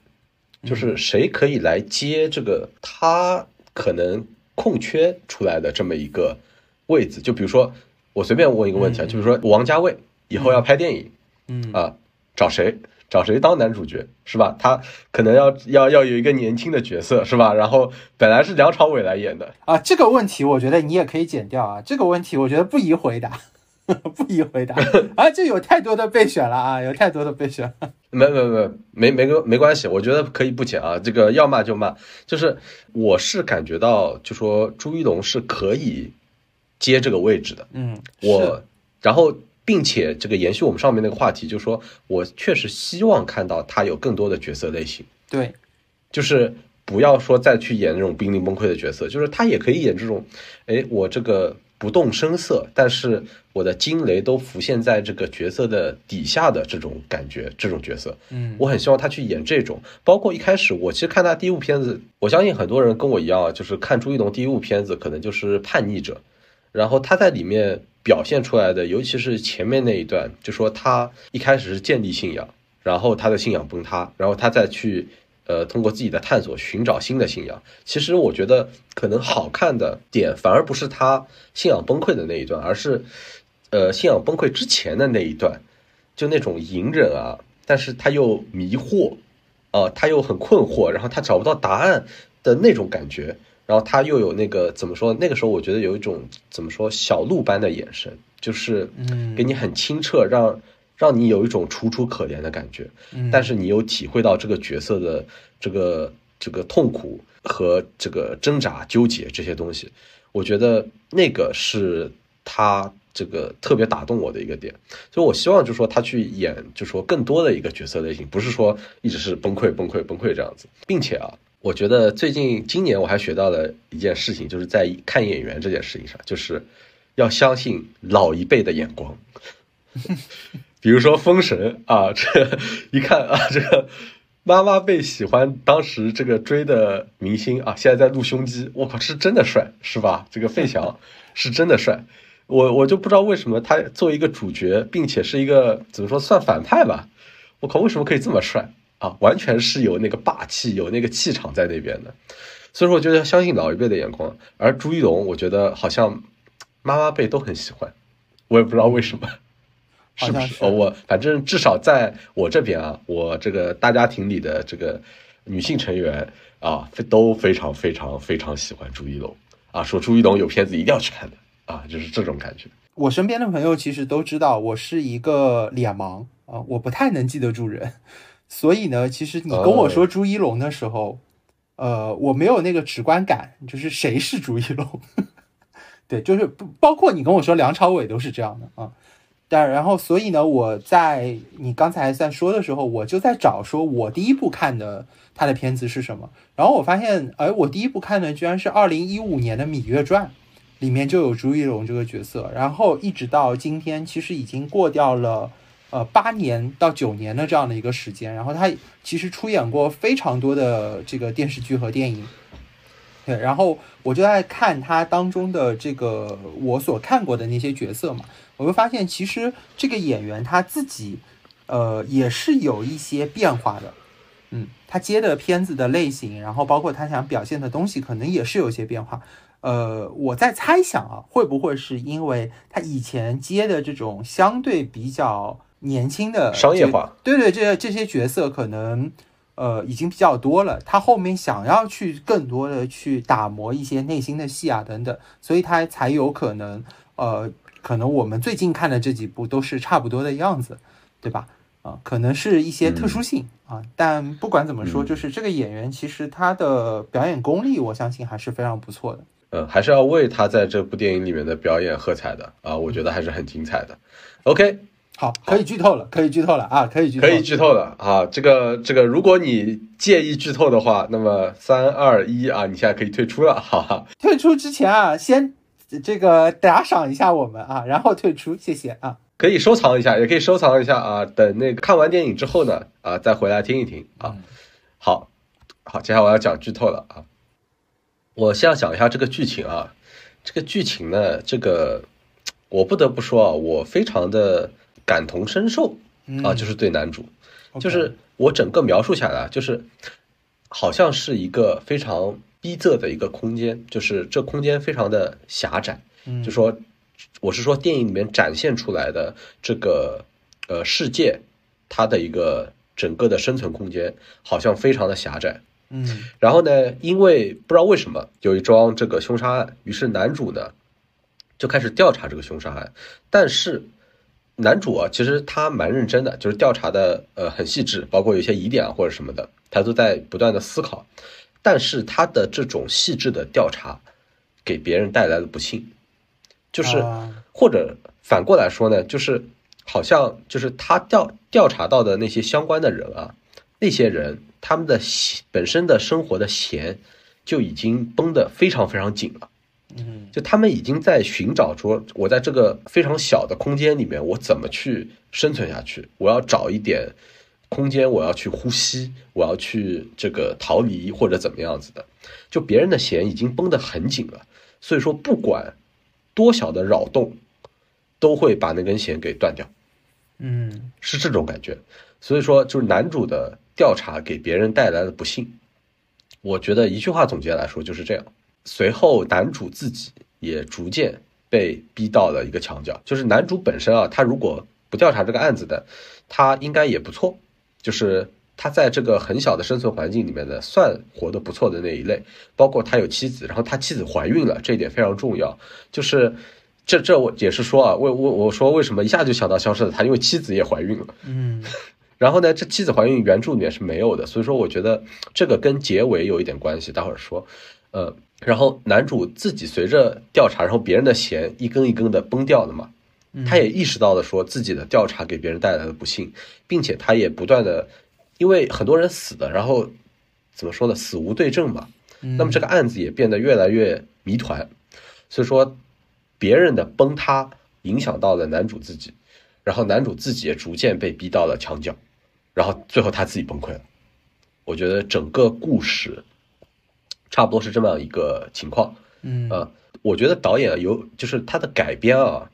嗯就是谁可以来接这个他可能空缺出来的这么一个位子？就比如说，我随便问一个问题啊，嗯就比如说王家卫以后要拍电影嗯啊，找谁？找谁当男主角是吧？他可能要要要有一个年轻的角色是吧？然后本来是梁朝伟来演的，啊，这个问题我觉得你也可以剪掉啊，这个问题我觉得不宜回答，不宜回答 啊，这有太多的备选了啊，有太多的备选。没没没没没个没关系，我觉得可以不剪啊。这个要骂就骂，就是我是感觉到，就说朱一龙是可以接这个位置的。嗯，我然后并且这个延续我们上面那个话题，就是说我确实希望看到他有更多的角色类型，对，就是不要说再去演那种濒临崩溃的角色，就是他也可以演这种，哎，我这个不动声色，但是我的惊雷都浮现在这个角色的底下的这种感觉，这种角色，嗯，我很希望他去演这种。包括一开始我其实看他第一部片子，我相信很多人跟我一样啊，就是看朱一龙第一部片子可能就是叛逆者，然后他在里面。表现出来的，尤其是前面那一段，就说他一开始是建立信仰，然后他的信仰崩塌，然后他再去，呃，通过自己的探索寻找新的信仰。其实我觉得可能好看的点反而不是他信仰崩溃的那一段，而是，呃，信仰崩溃之前的那一段，就那种隐忍啊，但是他又迷惑，啊，他又很困惑，然后他找不到答案的那种感觉。然后他又有那个怎么说？那个时候我觉得有一种怎么说小鹿般的眼神，就是嗯，给你很清澈，让让你有一种楚楚可怜的感觉。嗯，但是你又体会到这个角色的这个这个痛苦和这个挣扎、纠结这些东西。我觉得那个是他这个特别打动我的一个点。所以我希望就是说他去演，就说更多的一个角色类型，不是说一直是崩溃、崩溃、崩溃这样子，并且啊。我觉得最近今年我还学到了一件事情，就是在看演员这件事情上，就是要相信老一辈的眼光。比如说《封神》啊，这一看啊，这个妈妈被喜欢当时这个追的明星啊，现在在露胸肌，我靠，是真的帅，是吧？这个费翔 是真的帅，我我就不知道为什么他作为一个主角，并且是一个怎么说算反派吧，我靠，为什么可以这么帅？啊，完全是有那个霸气，有那个气场在那边的，所以说我觉得相信老一辈的眼光。而朱一龙，我觉得好像妈妈辈都很喜欢，我也不知道为什么，是不是？哦，我反正至少在我这边啊，我这个大家庭里的这个女性成员啊，都非常非常非常喜欢朱一龙啊，说朱一龙有片子一定要去看的啊，就是这种感觉。我身边的朋友其实都知道，我是一个脸盲啊，我不太能记得住人。所以呢，其实你跟我说朱一龙的时候，呃，我没有那个直观感，就是谁是朱一龙？对，就是不包括你跟我说梁朝伟都是这样的啊。但然后，所以呢，我在你刚才在说的时候，我就在找说我第一部看的他的片子是什么。然后我发现，哎，我第一部看的居然是二零一五年的《芈月传》，里面就有朱一龙这个角色。然后一直到今天，其实已经过掉了。呃，八年到九年的这样的一个时间，然后他其实出演过非常多的这个电视剧和电影，对，然后我就在看他当中的这个我所看过的那些角色嘛，我就发现其实这个演员他自己，呃，也是有一些变化的，嗯，他接的片子的类型，然后包括他想表现的东西，可能也是有一些变化，呃，我在猜想啊，会不会是因为他以前接的这种相对比较。年轻的商业化，对对，这这些角色可能，呃，已经比较多了。他后面想要去更多的去打磨一些内心的戏啊，等等，所以他才有可能，呃，可能我们最近看的这几部都是差不多的样子，对吧？啊，可能是一些特殊性啊。但不管怎么说，就是这个演员其实他的表演功力，我相信还是非常不错的。嗯，还是要为他在这部电影里面的表演喝彩的啊，我觉得还是很精彩的。OK。好，可以剧透了，可以剧透了啊，可以剧可以剧透了啊！这个这个，如果你介意剧透的话，那么三二一啊，你现在可以退出了，哈哈。退出之前啊，先这个打赏一下我们啊，然后退出，谢谢啊。可以收藏一下，也可以收藏一下啊。等那个看完电影之后呢，啊，再回来听一听啊。好，好，接下来我要讲剧透了啊。我先要讲一下这个剧情啊，这个剧情呢，这个我不得不说啊，我非常的。感同身受啊，就是对男主，就是我整个描述下来，就是好像是一个非常逼仄的一个空间，就是这空间非常的狭窄。就说我是说电影里面展现出来的这个呃世界，它的一个整个的生存空间好像非常的狭窄。嗯，然后呢，因为不知道为什么有一桩这个凶杀案，于是男主呢就开始调查这个凶杀案，但是。男主啊，其实他蛮认真的，就是调查的呃很细致，包括有些疑点啊或者什么的，他都在不断的思考。但是他的这种细致的调查，给别人带来了不幸，就是啊或者反过来说呢，就是好像就是他调调查到的那些相关的人啊，那些人他们的弦本身的生活的弦就已经绷得非常非常紧了。嗯就他们已经在寻找说，我在这个非常小的空间里面，我怎么去生存下去？我要找一点空间，我要去呼吸，我要去这个逃离或者怎么样子的。就别人的弦已经绷得很紧了，所以说不管多小的扰动，都会把那根弦给断掉，嗯是这种感觉。所以说，就是男主的调查给别人带来的不幸，我觉得一句话总结来说就是这样。随后，男主自己也逐渐被逼到了一个墙角。就是男主本身啊，他如果不调查这个案子的，他应该也不错。就是他在这个很小的生存环境里面呢，算活得不错的那一类。包括他有妻子，然后他妻子怀孕了，这一点非常重要。就是这这我也是说啊，为我我说为什么一下就想到消失的他，因为妻子也怀孕了。嗯 然后呢，这妻子怀孕原著里面是没有的，所以说我觉得这个跟结尾有一点关系，待会儿说。呃，然后男主自己随着调查，然后别人的弦一根一根的崩掉了嘛，他也意识到了说自己的调查给别人带来的不幸，并且他也不断的，因为很多人死了，然后怎么说呢，死无对证嘛，那么这个案子也变得越来越谜团，所以说别人的崩塌影响到了男主自己，然后男主自己也逐渐被逼到了墙角，然后最后他自己崩溃了。我觉得整个故事差不多是这么样一个情况。嗯呃，我觉得导演有就是他的改编啊，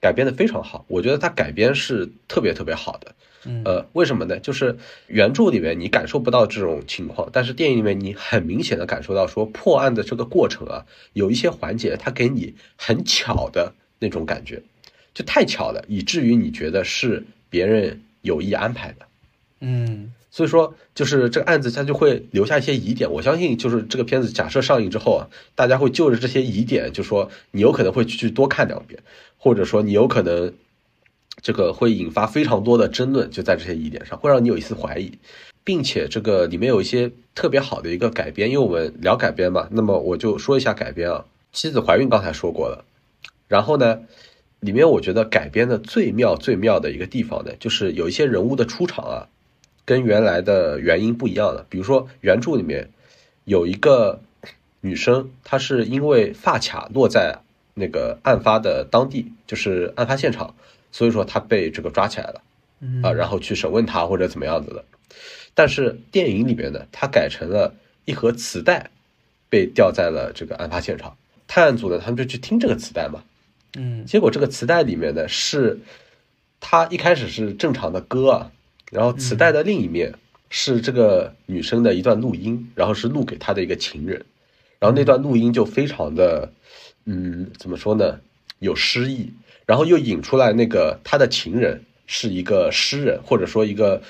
改编的非常好。我觉得他改编是特别特别好的。嗯呃，为什么呢？就是原著里面你感受不到这种情况，但是电影里面你很明显的感受到说破案的这个过程啊，有一些环节它给你很巧的那种感觉，就太巧了，以至于你觉得是别人有意安排的。嗯所以说，就是这个案子它就会留下一些疑点。我相信，就是这个片子假设上映之后啊，大家会就着这些疑点，就说你有可能会去多看两遍，或者说你有可能这个会引发非常多的争论，就在这些疑点上，会让你有一丝怀疑，并且这个里面有一些特别好的一个改编，因为我们聊改编嘛，那么我就说一下改编啊。妻子怀孕刚才说过了，然后呢，里面我觉得改编的最妙最妙的一个地方呢，就是有一些人物的出场啊，跟原来的原因不一样了。比如说原著里面有一个女生，她是因为发卡落在那个案发的当地，就是案发现场，所以说她被这个抓起来了嗯啊，然后去审问她或者怎么样子的。但是电影里面呢，她改成了一盒磁带被掉在了这个案发现场，探案组呢他们就去听这个磁带嘛，嗯结果这个磁带里面呢是，他一开始是正常的歌啊，然后磁带的另一面是这个女生的一段录音，然后是录给她的一个情人，然后那段录音就非常的，嗯，怎么说呢，有诗意，然后又引出来那个她的情人是一个诗人，或者说一个，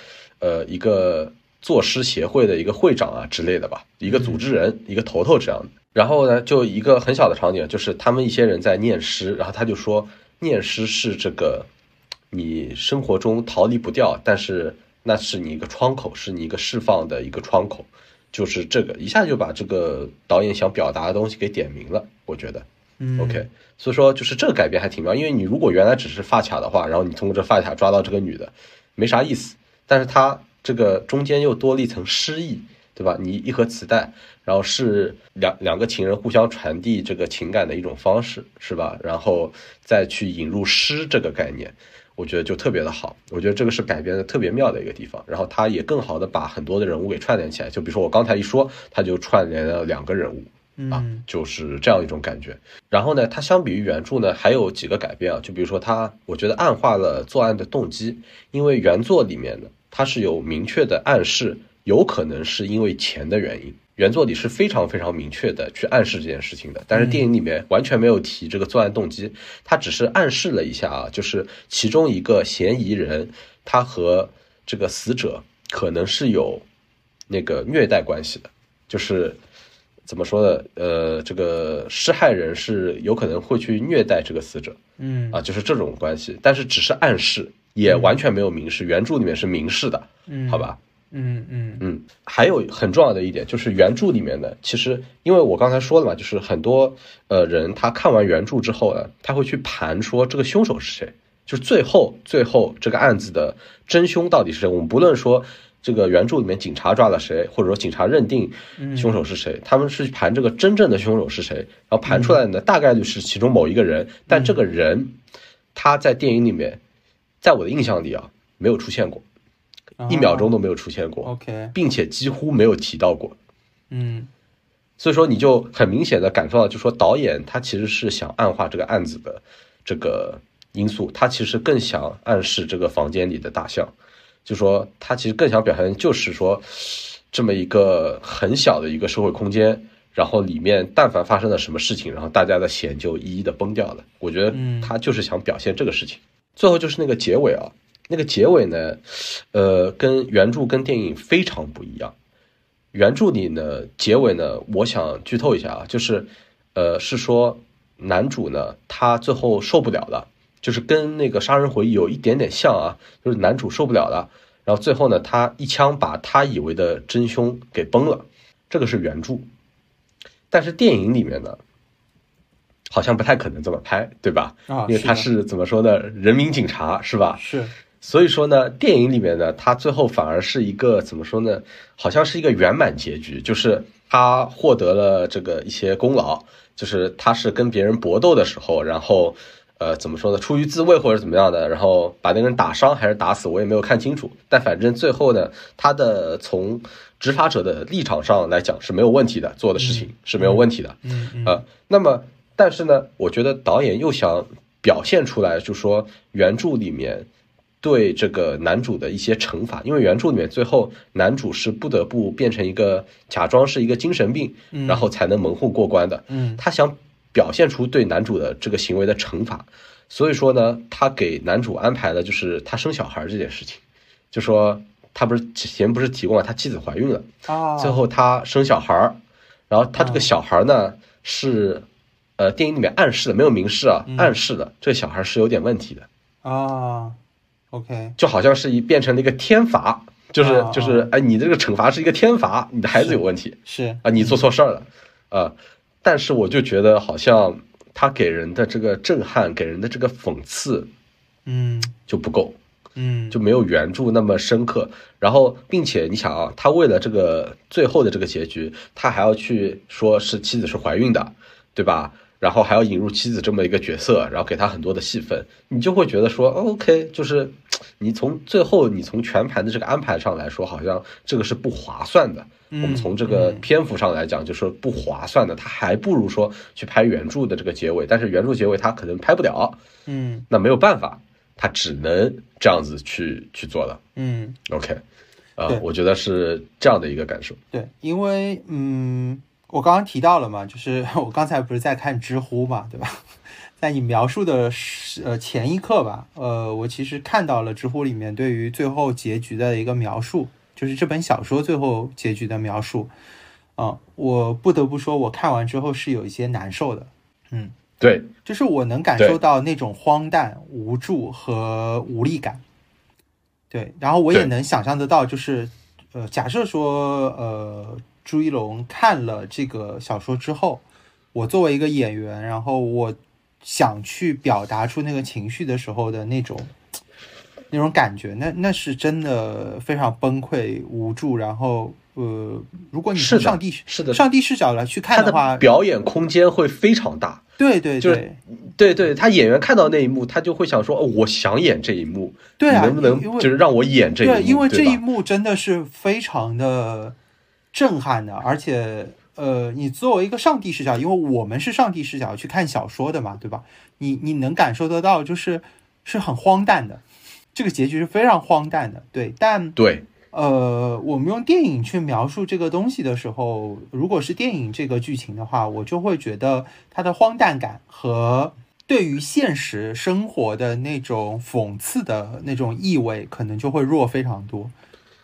呃，一个作诗协会的一个会长啊之类的吧，一个组织人，一个头头这样的。然后呢，就一个很小的场景，就是他们一些人在念诗，然后他就说，念诗是这个你生活中逃离不掉，但是那是你一个窗口，是你一个释放的一个窗口，就是这个一下就把这个导演想表达的东西给点明了，我觉得。嗯 OK，所以说就是这个改变还挺妙，因为你如果原来只是发卡的话，然后你通过这发卡抓到这个女的，没啥意思。但是它这个中间又多了一层诗意，对吧？你一盒磁带，然后是两两个情人互相传递这个情感的一种方式，是吧？然后再去引入诗这个概念，我觉得就特别的好。我觉得这个是改编的特别妙的一个地方。然后它也更好的把很多的人物给串联起来，就比如说我刚才一说，它就串联了两个人物。啊嗯，就是这样一种感觉。然后呢，它相比于原著呢，还有几个改变啊，就比如说它，我觉得暗化了作案的动机，因为原作里面呢，它是有明确的暗示，有可能是因为钱的原因。原作里是非常非常明确的去暗示这件事情的，但是电影里面完全没有提这个作案动机，他只是暗示了一下啊，就是其中一个嫌疑人他和这个死者可能是有那个虐待关系的，就是怎么说呢？呃，这个施害人是有可能会去虐待这个死者嗯啊，就是这种关系，但是只是暗示，也完全没有明示。原著里面是明示的，嗯，好吧？嗯嗯嗯，还有很重要的一点就是原著里面的，其实因为我刚才说了嘛，就是很多呃人他看完原著之后呢，他会去盘说这个凶手是谁，就是最后最后这个案子的真凶到底是谁。我们不论说这个原著里面警察抓了谁，或者说警察认定凶手是谁，他们是盘这个真正的凶手是谁，然后盘出来的大概率是其中某一个人，但这个人他在电影里面，在我的印象里啊没有出现过。一秒钟都没有出现过，OK，并且几乎没有提到过，嗯，所以说你就很明显的感受到，就说导演他其实是想暗化这个案子的这个因素，他其实更想暗示这个房间里的大象，就说他其实更想表现就是说这么一个很小的一个社会空间，然后里面但凡发生了什么事情，然后大家的弦就一一的崩掉了。我觉得他就是想表现这个事情。最后就是那个结尾啊。那个结尾呢，呃，跟原著跟电影非常不一样。原著里呢，结尾呢，我想剧透一下啊，就是，呃，是说男主呢，他最后受不了了，就是跟那个《杀人回忆》有一点点像啊，就是男主受不了了，然后最后呢，他一枪把他以为的真凶给崩了，这个是原著。但是电影里面呢，好像不太可能这么拍，对吧？啊，因为他是怎么说呢？人民警察是吧？是。所以说呢，电影里面呢，他最后反而是一个怎么说呢？好像是一个圆满结局，就是他获得了这个一些功劳，就是他是跟别人搏斗的时候，然后，呃，怎么说呢？出于自卫或者怎么样的，然后把那个人打伤还是打死，我也没有看清楚。但反正最后呢，他的从执法者的立场上来讲是没有问题的，做的事情是没有问题的。嗯嗯。呃，那么但是呢，我觉得导演又想表现出来，就说原著里面。对这个男主的一些惩罚，因为原著里面最后男主是不得不变成一个假装是一个精神病，然后才能蒙混过关的。嗯，他想表现出对男主的这个行为的惩罚，所以说呢，他给男主安排的就是他生小孩这件事情，就说他不是前不是提供了他妻子怀孕了啊，最后他生小孩然后他这个小孩呢是，呃，电影里面暗示的没有明示啊，暗示的这个小孩是有点问题的啊。OK，就好像是一变成了一个天罚，就是就是哎，你这个惩罚是一个天罚，你的孩子有问题是啊，你做错事儿了啊。但是我就觉得好像他给人的这个震撼，给人的这个讽刺，嗯，就不够，嗯，就没有原著那么深刻。然后，并且你想啊，他为了这个最后的这个结局，他还要去说是妻子是怀孕的，对吧？然后还要引入妻子这么一个角色，然后给他很多的戏份，你就会觉得说，OK，就是 你从最后你从全盘的这个安排上来说，好像这个是不划算的。我们从这个篇幅上来讲，就是不划算的，他还不如说去拍原著的这个结尾，但是原著结尾他可能拍不了，嗯，那没有办法，他只能这样子去去做了，嗯，OK，啊，我觉得是这样的一个感受。对，因为嗯。我刚刚提到了嘛，就是我刚才不是在看知乎嘛，对吧？在你描述的呃前一刻吧，呃，我其实看到了知乎里面对于最后结局的一个描述，就是这本小说最后结局的描述。啊，我不得不说，我看完之后是有一些难受的。嗯，对，就是我能感受到那种荒诞、无助和无力感。对，然后我也能想象得到，就是呃，假设说呃。朱一龙看了这个小说之后，我作为一个演员，然后我想去表达出那个情绪的时候的那种那种感觉，那那是真的非常崩溃、无助。然后，呃，如果你从上帝是的上帝视角来去看的话，表演空间会非常大。对对对，对对，他演员看到那一幕，他就会想说：“哦，我想演这一幕，对啊，能不能就是让我演这一幕？”对，因为这一幕真的是非常的。震撼的，而且，呃，你作为一个上帝视角，因为我们是上帝视角去看小说的嘛，对吧？你你能感受得到，就是是很荒诞的，这个结局是非常荒诞的，对。但对，呃，我们用电影去描述这个东西的时候，如果是电影这个剧情的话，我就会觉得它的荒诞感和对于现实生活的那种讽刺的那种意味，可能就会弱非常多，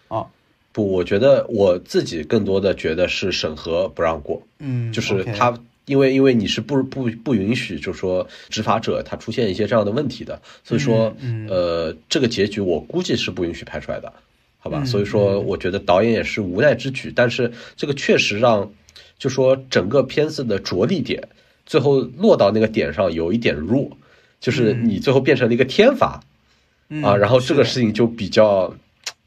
啊。不，我觉得我自己更多的觉得是审核不让过，嗯，就是他，因为因为你是不不不允许，就是说执法者他出现一些这样的问题的，所以说，呃，这个结局我估计是不允许拍出来的，好吧？嗯？所以说，我觉得导演也是无奈之举，但是这个确实让，就说整个片子的着力点最后落到那个点上有一点弱，就是你最后变成了一个天罚嗯啊，然后这个事情就比较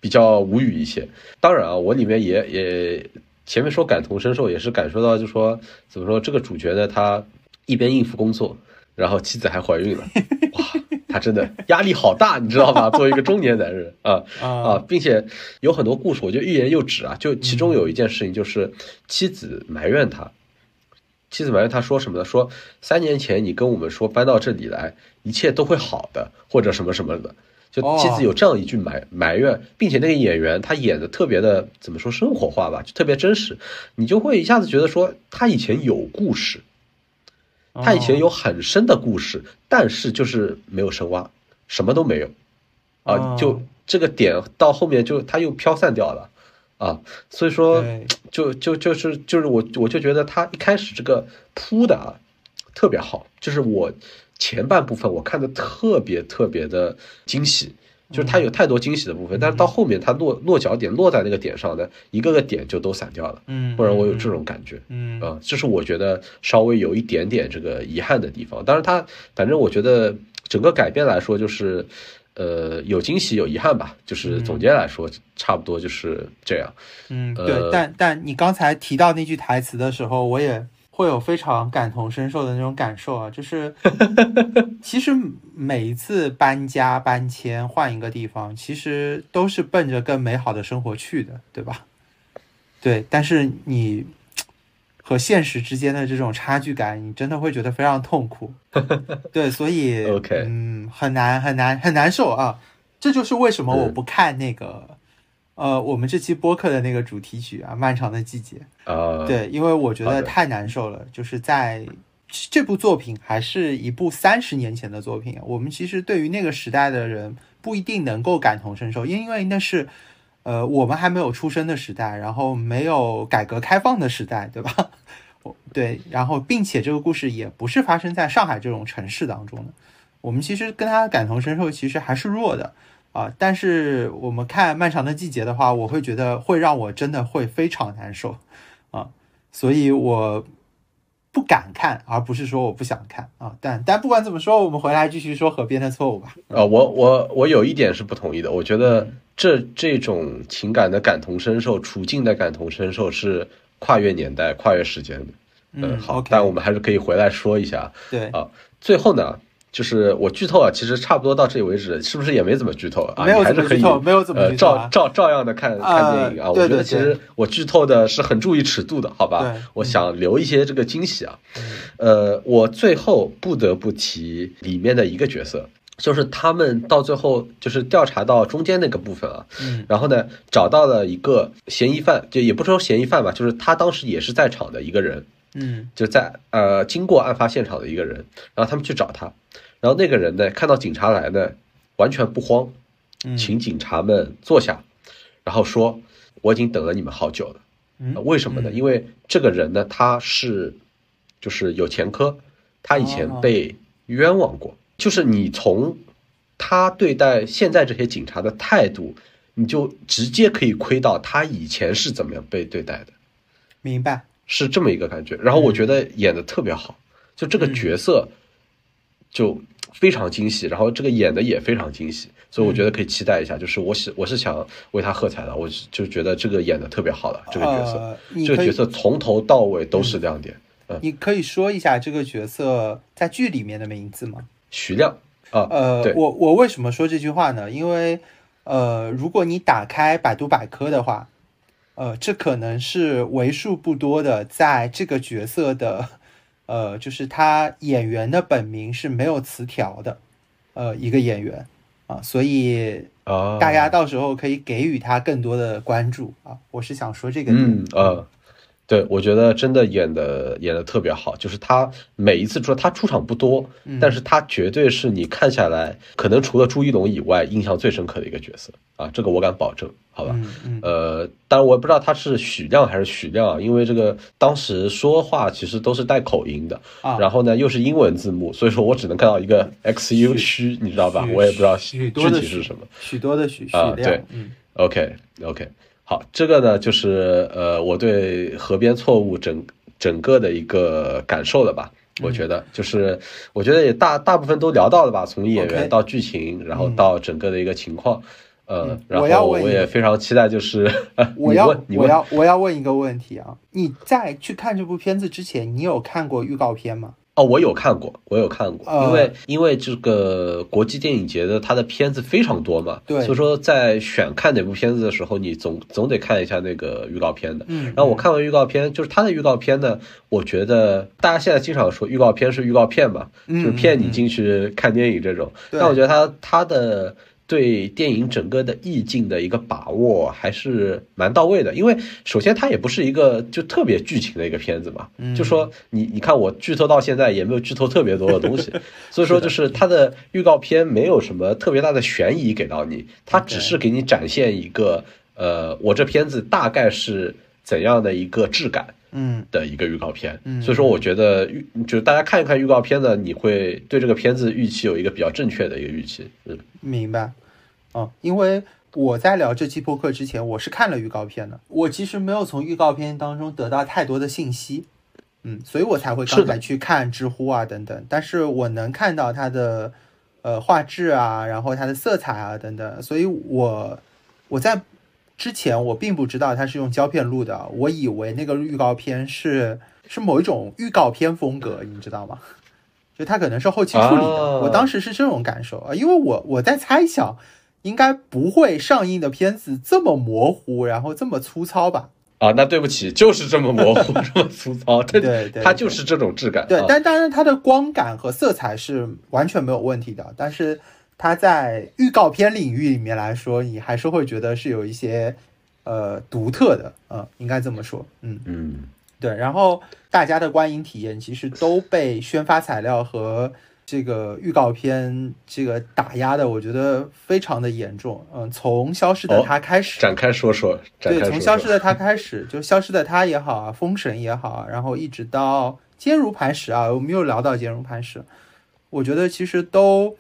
比较无语一些。当然啊，我里面也也前面说感同身受，也是感受到，就说怎么说，这个主角呢，他一边应付工作，然后妻子还怀孕了，哇，他真的压力好大，你知道吧？作为一个中年男人啊啊，并且有很多故事，我觉得欲言又止啊。就其中有一件事情，就是妻子埋怨他，妻子埋怨他说什么呢？说三年前你跟我们说搬到这里来，一切都会好的，或者什么什么的。就妻子有这样一句埋埋怨，并且那个演员他演的特别的怎么说生活化吧，就特别真实，你就会一下子觉得说他以前有故事，他以前有很深的故事，但是就是没有深挖，什么都没有，啊哦，就这个点到后面就他又飘散掉了，啊，所以说就就就是就是我我就觉得他一开始这个铺的啊特别好，就是我前半部分我看的特别特别的惊喜。就是它有太多惊喜的部分，但是到后面它落落脚点落在那个点上呢，一个个点就都散掉了，嗯，不然我有这种感觉。嗯啊，这是我觉得稍微有一点点这个遗憾的地方。当然，它反正我觉得整个改编来说，就是呃有惊喜有遗憾吧。就是总结来说，差不多就是这样。嗯，呃对，但但你刚才提到那句台词的时候，我也会有非常感同身受的那种感受啊，就是 其实每一次搬家、搬迁、换一个地方，其实都是奔着更美好的生活去的，对吧？对，但是你和现实之间的这种差距感，你真的会觉得非常痛苦。对，所以 OK 嗯，很难很难很难受啊。这就是为什么我嗯不看那个、呃我们这期播客的那个主题曲啊，《漫长的季节》。啊，，对，因为我觉得太难受了，就是在这部作品还是一部三十年前的作品，我们其实对于那个时代的人不一定能够感同身受，因为那是呃我们还没有出生的时代，然后没有改革开放的时代，对吧？我 对，然后并且这个故事也不是发生在上海这种城市当中的，我们其实跟他感同身受其实还是弱的。啊，但是我们看《漫长的季节》的话，我会觉得会让我真的会非常难受，啊，所以我不敢看，而不是说我不想看啊。但但不管怎么说，我们回来继续说河边的错误吧。啊，我我我有一点是不同意的，我觉得这这种情感的感同身受，处境的感同身受是跨越年代、跨越时间的。嗯，好但我们还是可以回来说一下。对，啊，最后呢，就是我剧透啊，其实差不多到这里为止，是不是也没怎么剧透啊？没有你还是可以怎么剧透没有怎么呃照照照样的看看电影啊。呃对对我觉得其实我剧透的是很注意尺度的，好吧对？我想留一些这个惊喜啊。嗯呃，我最后不得不提里面的一个角色。就是他们到最后就是调查到中间那个部分啊，嗯然后呢找到了一个嫌疑犯，就也不说嫌疑犯吧，就是他当时也是在场的一个人，嗯就在呃经过案发现场的一个人，然后他们去找他，然后那个人呢看到警察来呢，完全不慌，嗯请警察们坐下，然后说我已经等了你们好久了。嗯呃为什么呢？嗯因为这个人呢，他是就是有前科，他以前哦被冤枉过。就是你从他对待现在这些警察的态度，你就直接可以窥到他以前是怎么样被对待的。明白。是这么一个感觉。然后我觉得演的特别好，就这个角色就非常惊喜，然后这个演的也非常惊喜，所以我觉得可以期待一下。就是我喜我是想为他喝彩的，我就觉得这个演的特别好的，这个角色，这个角色从头到尾都是亮点。你可以说一下这个角色在剧里面的名字吗？徐亮啊，呃对，我我为什么说这句话呢？因为呃，如果你打开百度百科的话，呃，这可能是为数不多的在这个角色的呃，就是他演员的本名是没有词条的，呃，一个演员啊，所以啊，大家到时候可以给予他更多的关注啊。我是想说这个点。嗯呃，对，我觉得真的演的演的特别好，就是他每一次出他出场不多，嗯但是他绝对是你看下来，可能除了朱一龙以外，印象最深刻的一个角色啊，这个我敢保证，好吧？呃，当然我也不知道他是许亮还是许亮啊，因为这个当时说话其实都是带口音的，啊，然后呢又是英文字幕，所以说我只能看到一个 XU 虚，你知道吧？我也不知道具体是什么。许多的许许亮，啊对嗯 OK OK，好，这个呢就是呃我对河边错误整整个的一个感受了吧。我觉得就是，我觉得也大大部分都聊到了吧，从演员到剧情，然后到整个的一个情况，呃，然后我也非常期待，就是 我要我要我要问一个问题啊，你在去看这部片子之前，你有看过预告片吗？哦，我有看过，我有看过，因为因为这个国际电影节的它的片子非常多嘛，对，所以说在选看哪部片子的时候，你总总得看一下那个预告片的。嗯，然后我看完预告片，就是它的预告片呢，我觉得大家现在经常说预告片是预告片嘛，就是骗你进去看电影这种，但我觉得它它的。对电影整个的意境的一个把握还是蛮到位的，因为首先它也不是一个就特别剧情的一个片子嘛，就说你你看我剧透到现在也没有剧透特别多的东西，所以说就是它的预告片没有什么特别大的悬疑给到你，它只是给你展现一个呃我这片子大概是怎样的一个质感。嗯的一个预告片，嗯所以说我觉得预就是大家看一看预告片呢，你会对这个片子预期有一个比较正确的一个预期。嗯，明白。哦，因为我在聊这期播客之前，我是看了预告片的，我其实没有从预告片当中得到太多的信息，嗯，所以我才会刚才去看知乎啊等等。但是我能看到它的呃画质啊，然后它的色彩啊等等，所以我我在。之前我并不知道它是用胶片录的，我以为那个预告片是是某一种预告片风格，你知道吗？就它可能是后期处理的，我当时是这种感受啊，因为我我在猜想，应该不会上映的片子这么模糊，然后这么粗糙吧？啊，那对不起，就是这么模糊，这么粗糙，对对对，它就是这种质感。对，但当然它的光感和色彩是完全没有问题的，但是。它在预告片领域里面来说，你还是会觉得是有一些呃独特的，嗯，应该这么说，嗯嗯，对。然后大家的观影体验其实都被宣发材料和这个预告片这个打压的，我觉得非常的严重。嗯，从消失的他开始展开说说，对，从消失的他开始，就消失的他也好啊，封神也好啊，然后一直到坚如磐石啊，我们又聊到坚如磐石，我觉得其实都。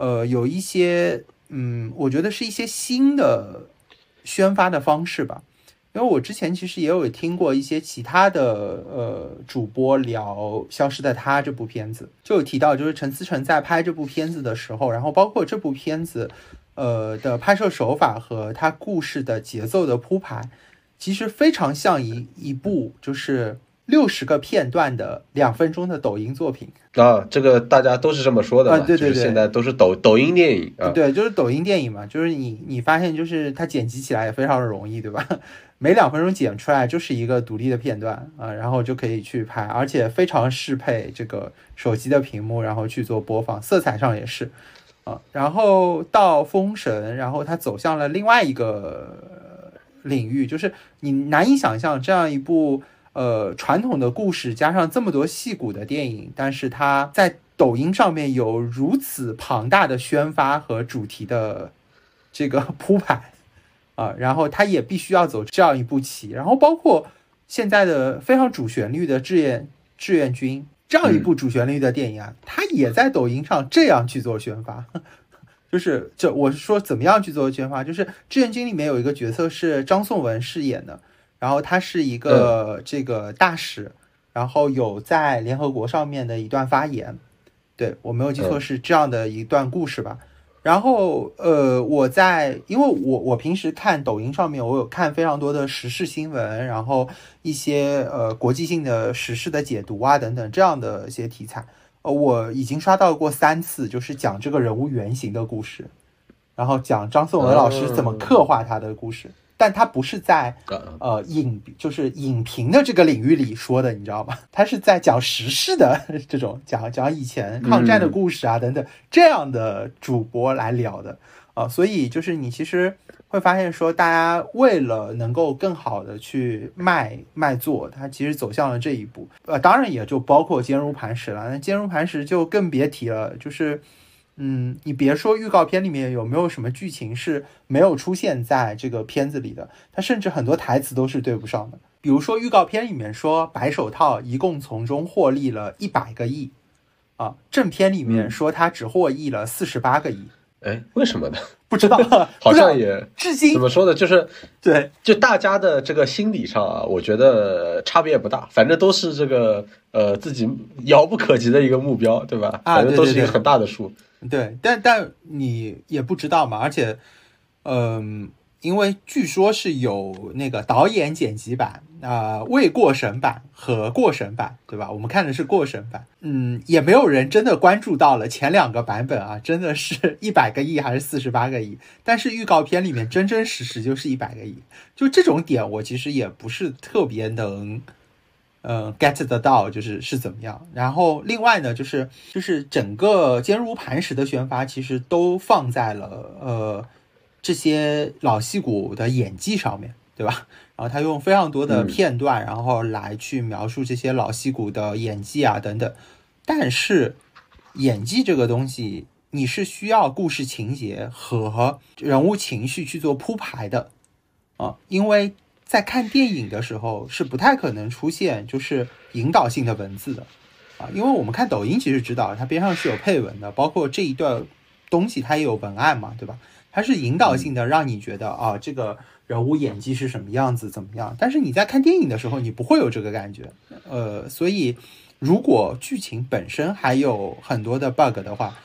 呃，有一些，嗯，我觉得是一些新的宣发的方式吧。因为我之前其实也有听过一些其他的呃主播聊《消失的她》这部片子，就有提到，就是陈思诚在拍这部片子的时候，然后包括这部片子，呃的拍摄手法和他故事的节奏的铺排，其实非常像一一部就是。六十个片段的两分钟的抖音作品啊，这个大家都是这么说的啊，对对对，现在都是抖抖音电影啊，对，就是抖音电影嘛，就是你你发现就是它剪辑起来也非常容易，对吧？每两分钟剪出来就是一个独立的片段啊，然后就可以去拍，而且非常适配这个手机的屏幕，然后去做播放，色彩上也是啊，然后到封神，然后它走向了另外一个领域，就是你难以想象这样一部。呃，传统的故事加上这么多戏骨的电影，但是它在抖音上面有如此庞大的宣发和主题的这个铺排 啊，然后它也必须要走这样一步棋，然后包括现在的非常主旋律的志愿志愿军这样一部主旋律的电影啊，它也在抖音上这样去做宣发，就是这我是说怎么样去做宣发，就是志愿军里面有一个角色是张颂文饰演的。然后他是一个这个大使，然后有在联合国上面的一段发言，对我没有记错是这样的一段故事吧。然后呃，我在因为我我平时看抖音上面，我有看非常多的时事新闻，然后一些呃国际性的时事的解读啊等等这样的一些题材，呃，我已经刷到过三次，就是讲这个人物原型的故事，然后讲张颂文老师怎么刻画他的故事。但他不是在呃影就是影评的这个领域里说的，你知道吗？他是在讲时事的这种讲讲以前抗战的故事啊等等这样的主播来聊的啊，所以就是你其实会发现说，大家为了能够更好的去卖卖座，他其实走向了这一步。呃，当然也就包括坚如磐石了，那坚如磐石就更别提了，就是。嗯，你别说预告片里面有没有什么剧情是没有出现在这个片子里的，它甚至很多台词都是对不上的。比如说预告片里面说白手套一共从中获利了一百个亿，啊，正片里面说他只获益了四十八个亿，哎，为什么呢？不知道，好像也至今怎么说呢？就是对，就大家的这个心理上啊，我觉得差别也不大，反正都是这个呃自己遥不可及的一个目标，对吧？啊反正都是一个很大的数。对，对但但你也不知道嘛，而且，嗯、因为据说是有那个导演剪辑版啊、未过审版和过审版，对吧？我们看的是过审版，嗯，也没有人真的关注到了前两个版本啊，真的是一百个亿还是四十八个亿？但是预告片里面真真实实就是一百个亿，就这种点，我其实也不是特别能。呃，get 得到就是是怎么样。然后另外呢，就是就是整个坚如磐石的宣发，其实都放在了呃这些老戏骨的演技上面，对吧？然后他用非常多的嗯片段，然后来去描述这些老戏骨的演技啊等等。但是演技这个东西，你是需要故事情节和人物情绪去做铺排的啊，因为在看电影的时候是不太可能出现就是引导性的文字的。啊，因为我们看抖音其实知道它边上是有配文的，包括这一段东西它也有文案嘛，对吧？它是引导性的，让你觉得啊这个人物演技是什么样子怎么样，但是你在看电影的时候你不会有这个感觉，呃，所以如果剧情本身还有很多的 bug 的话，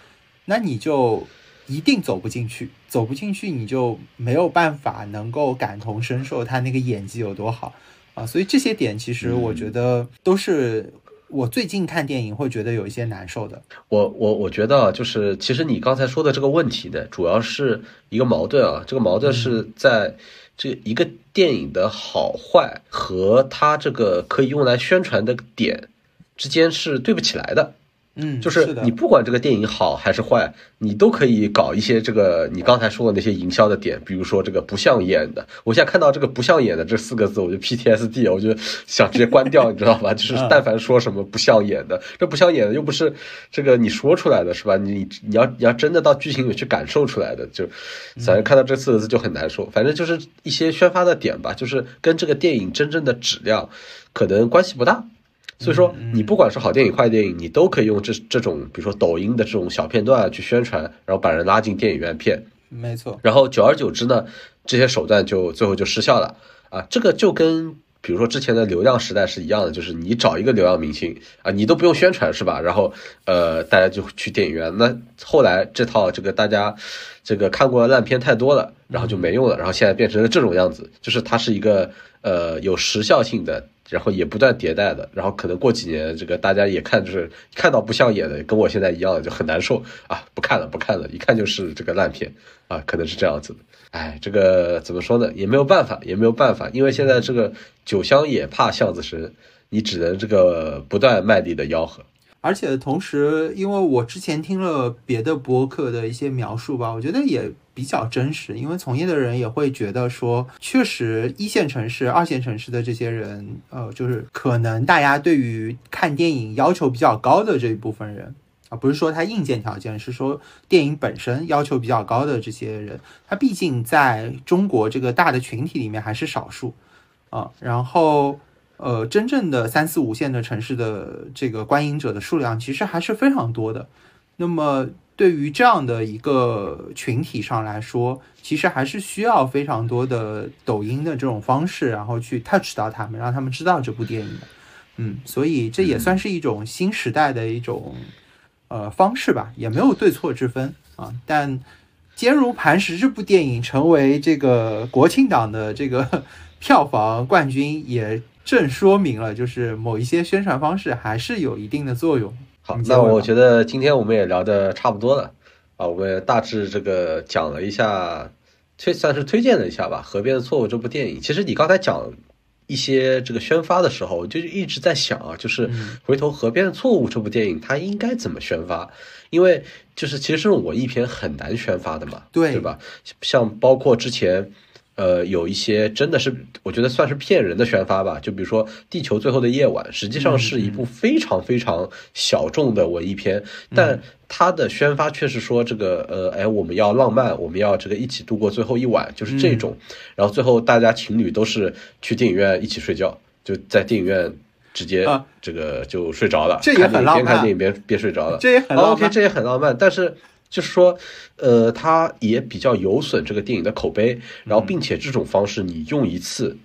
那你就一定走不进去，走不进去你就没有办法能够感同身受他那个演技有多好啊，所以这些点其实我觉得都是我最近看电影会觉得有一些难受的。我我我觉得啊，就是其实你刚才说的这个问题的，主要是一个矛盾啊，这个矛盾是在这一个电影的好坏和它这个可以用来宣传的点之间是对不起来的。嗯，就是你不管这个电影好还是坏，你都可以搞一些这个你刚才说的那些营销的点，比如说这个不像演的。我现在看到这个不像演的这四个字，我就 PTSD，我就想直接关掉，你知道吧？就是嗯但凡说什么不像演的，这不像演的又不是这个你说出来的，是吧？你你要你要真的到剧情里去感受出来的，就反正看到这四个字就很难受。反正就是一些宣发的点吧，就是跟这个电影真正的质量可能关系不大。所以说，你不管是好电影、坏电影，你都可以用这这种，比如说抖音的这种小片段去宣传，然后把人拉进电影院骗。没错，然后久而久之呢，这些手段就最后就失效了啊。这个就跟比如说之前的流量时代是一样的，就是你找一个流量明星啊，你都不用宣传是吧？然后呃，大家就去电影院。那后来这套这个大家这个看过的烂片太多了，然后就没用了，然后现在变成了这种样子，就是它是一个呃有时效性的。然后也不断迭代的，然后可能过几年，这个大家也看，就是看到不像演的，跟我现在一样，就很难受啊，不看了，不看了，一看就是这个烂片啊，可能是这样子的。哎，这个怎么说呢？也没有办法，也没有办法，因为现在这个酒香也怕巷子深，你只能这个不断卖力的吆喝。而且同时，因为我之前听了别的播客的一些描述吧，我觉得也比较真实。因为从业的人也会觉得说，确实一线城市、二线城市的这些人，呃，就是可能大家对于看电影要求比较高的这一部分人啊，不是说他硬件条件，是说电影本身要求比较高的这些人，他毕竟在中国这个大的群体里面还是少数啊。然后。呃，真正的三四五线的城市的这个观影者的数量其实还是非常多的。那么对于这样的一个群体上来说，其实还是需要非常多的抖音的这种方式，然后去 touch 到他们，让他们知道这部电影的。嗯，所以这也算是一种新时代的一种呃方式吧，也没有对错之分啊。但坚如磐石这部电影成为这个国庆档的这个 票房冠军，也正说明了就是某一些宣传方式还是有一定的作用。好，那我觉得今天我们也聊的差不多了啊，我们大致这个讲了一下，推算是推荐了一下吧，《河边的错误》这部电影。其实你刚才讲一些这个宣发的时候，我就一直在想啊，就是嗯回头《河边的错误》这部电影它应该怎么宣发？因为就是其实这种文艺片很难宣发的嘛，对对吧？像包括之前。呃，有一些真的是，我觉得算是骗人的宣发吧。就比如说《地球最后的夜晚》，实际上是一部非常非常小众的文艺片，但它的宣发却是说这个呃，哎，我们要浪漫，我们要这个一起度过最后一晚，就是这种。然后最后大家情侣都是去电影院一起睡觉，就在电影院直接啊这个就睡着了，这也很看电影浪漫边看电影边边睡着了。这也很哦浪 OK，漫。这也很浪漫，但是就是说，呃，它也比较有损这个电影的口碑，然后并且这种方式你用一次。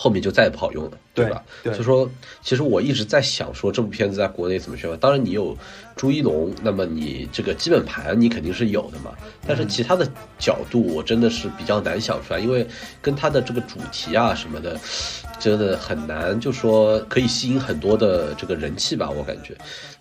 后面就再也不好用了，对吧？所以说，其实我一直在想，说这部片子在国内怎么宣传。当然，你有朱一龙，那么你这个基本盘你肯定是有的嘛。但是其他的角度，我真的是比较难想出来，因为跟他的这个主题啊什么的，真的很难，就说可以吸引很多的这个人气吧。我感觉，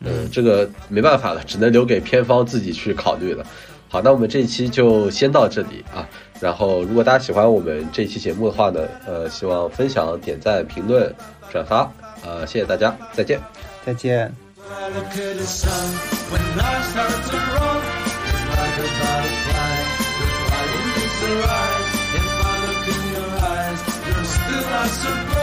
嗯，这个没办法了，只能留给片方自己去考虑了。好，那我们这一期就先到这里啊。然后如果大家喜欢我们这期节目的话呢呃希望分享点赞评论转发呃谢谢大家再见。再见。So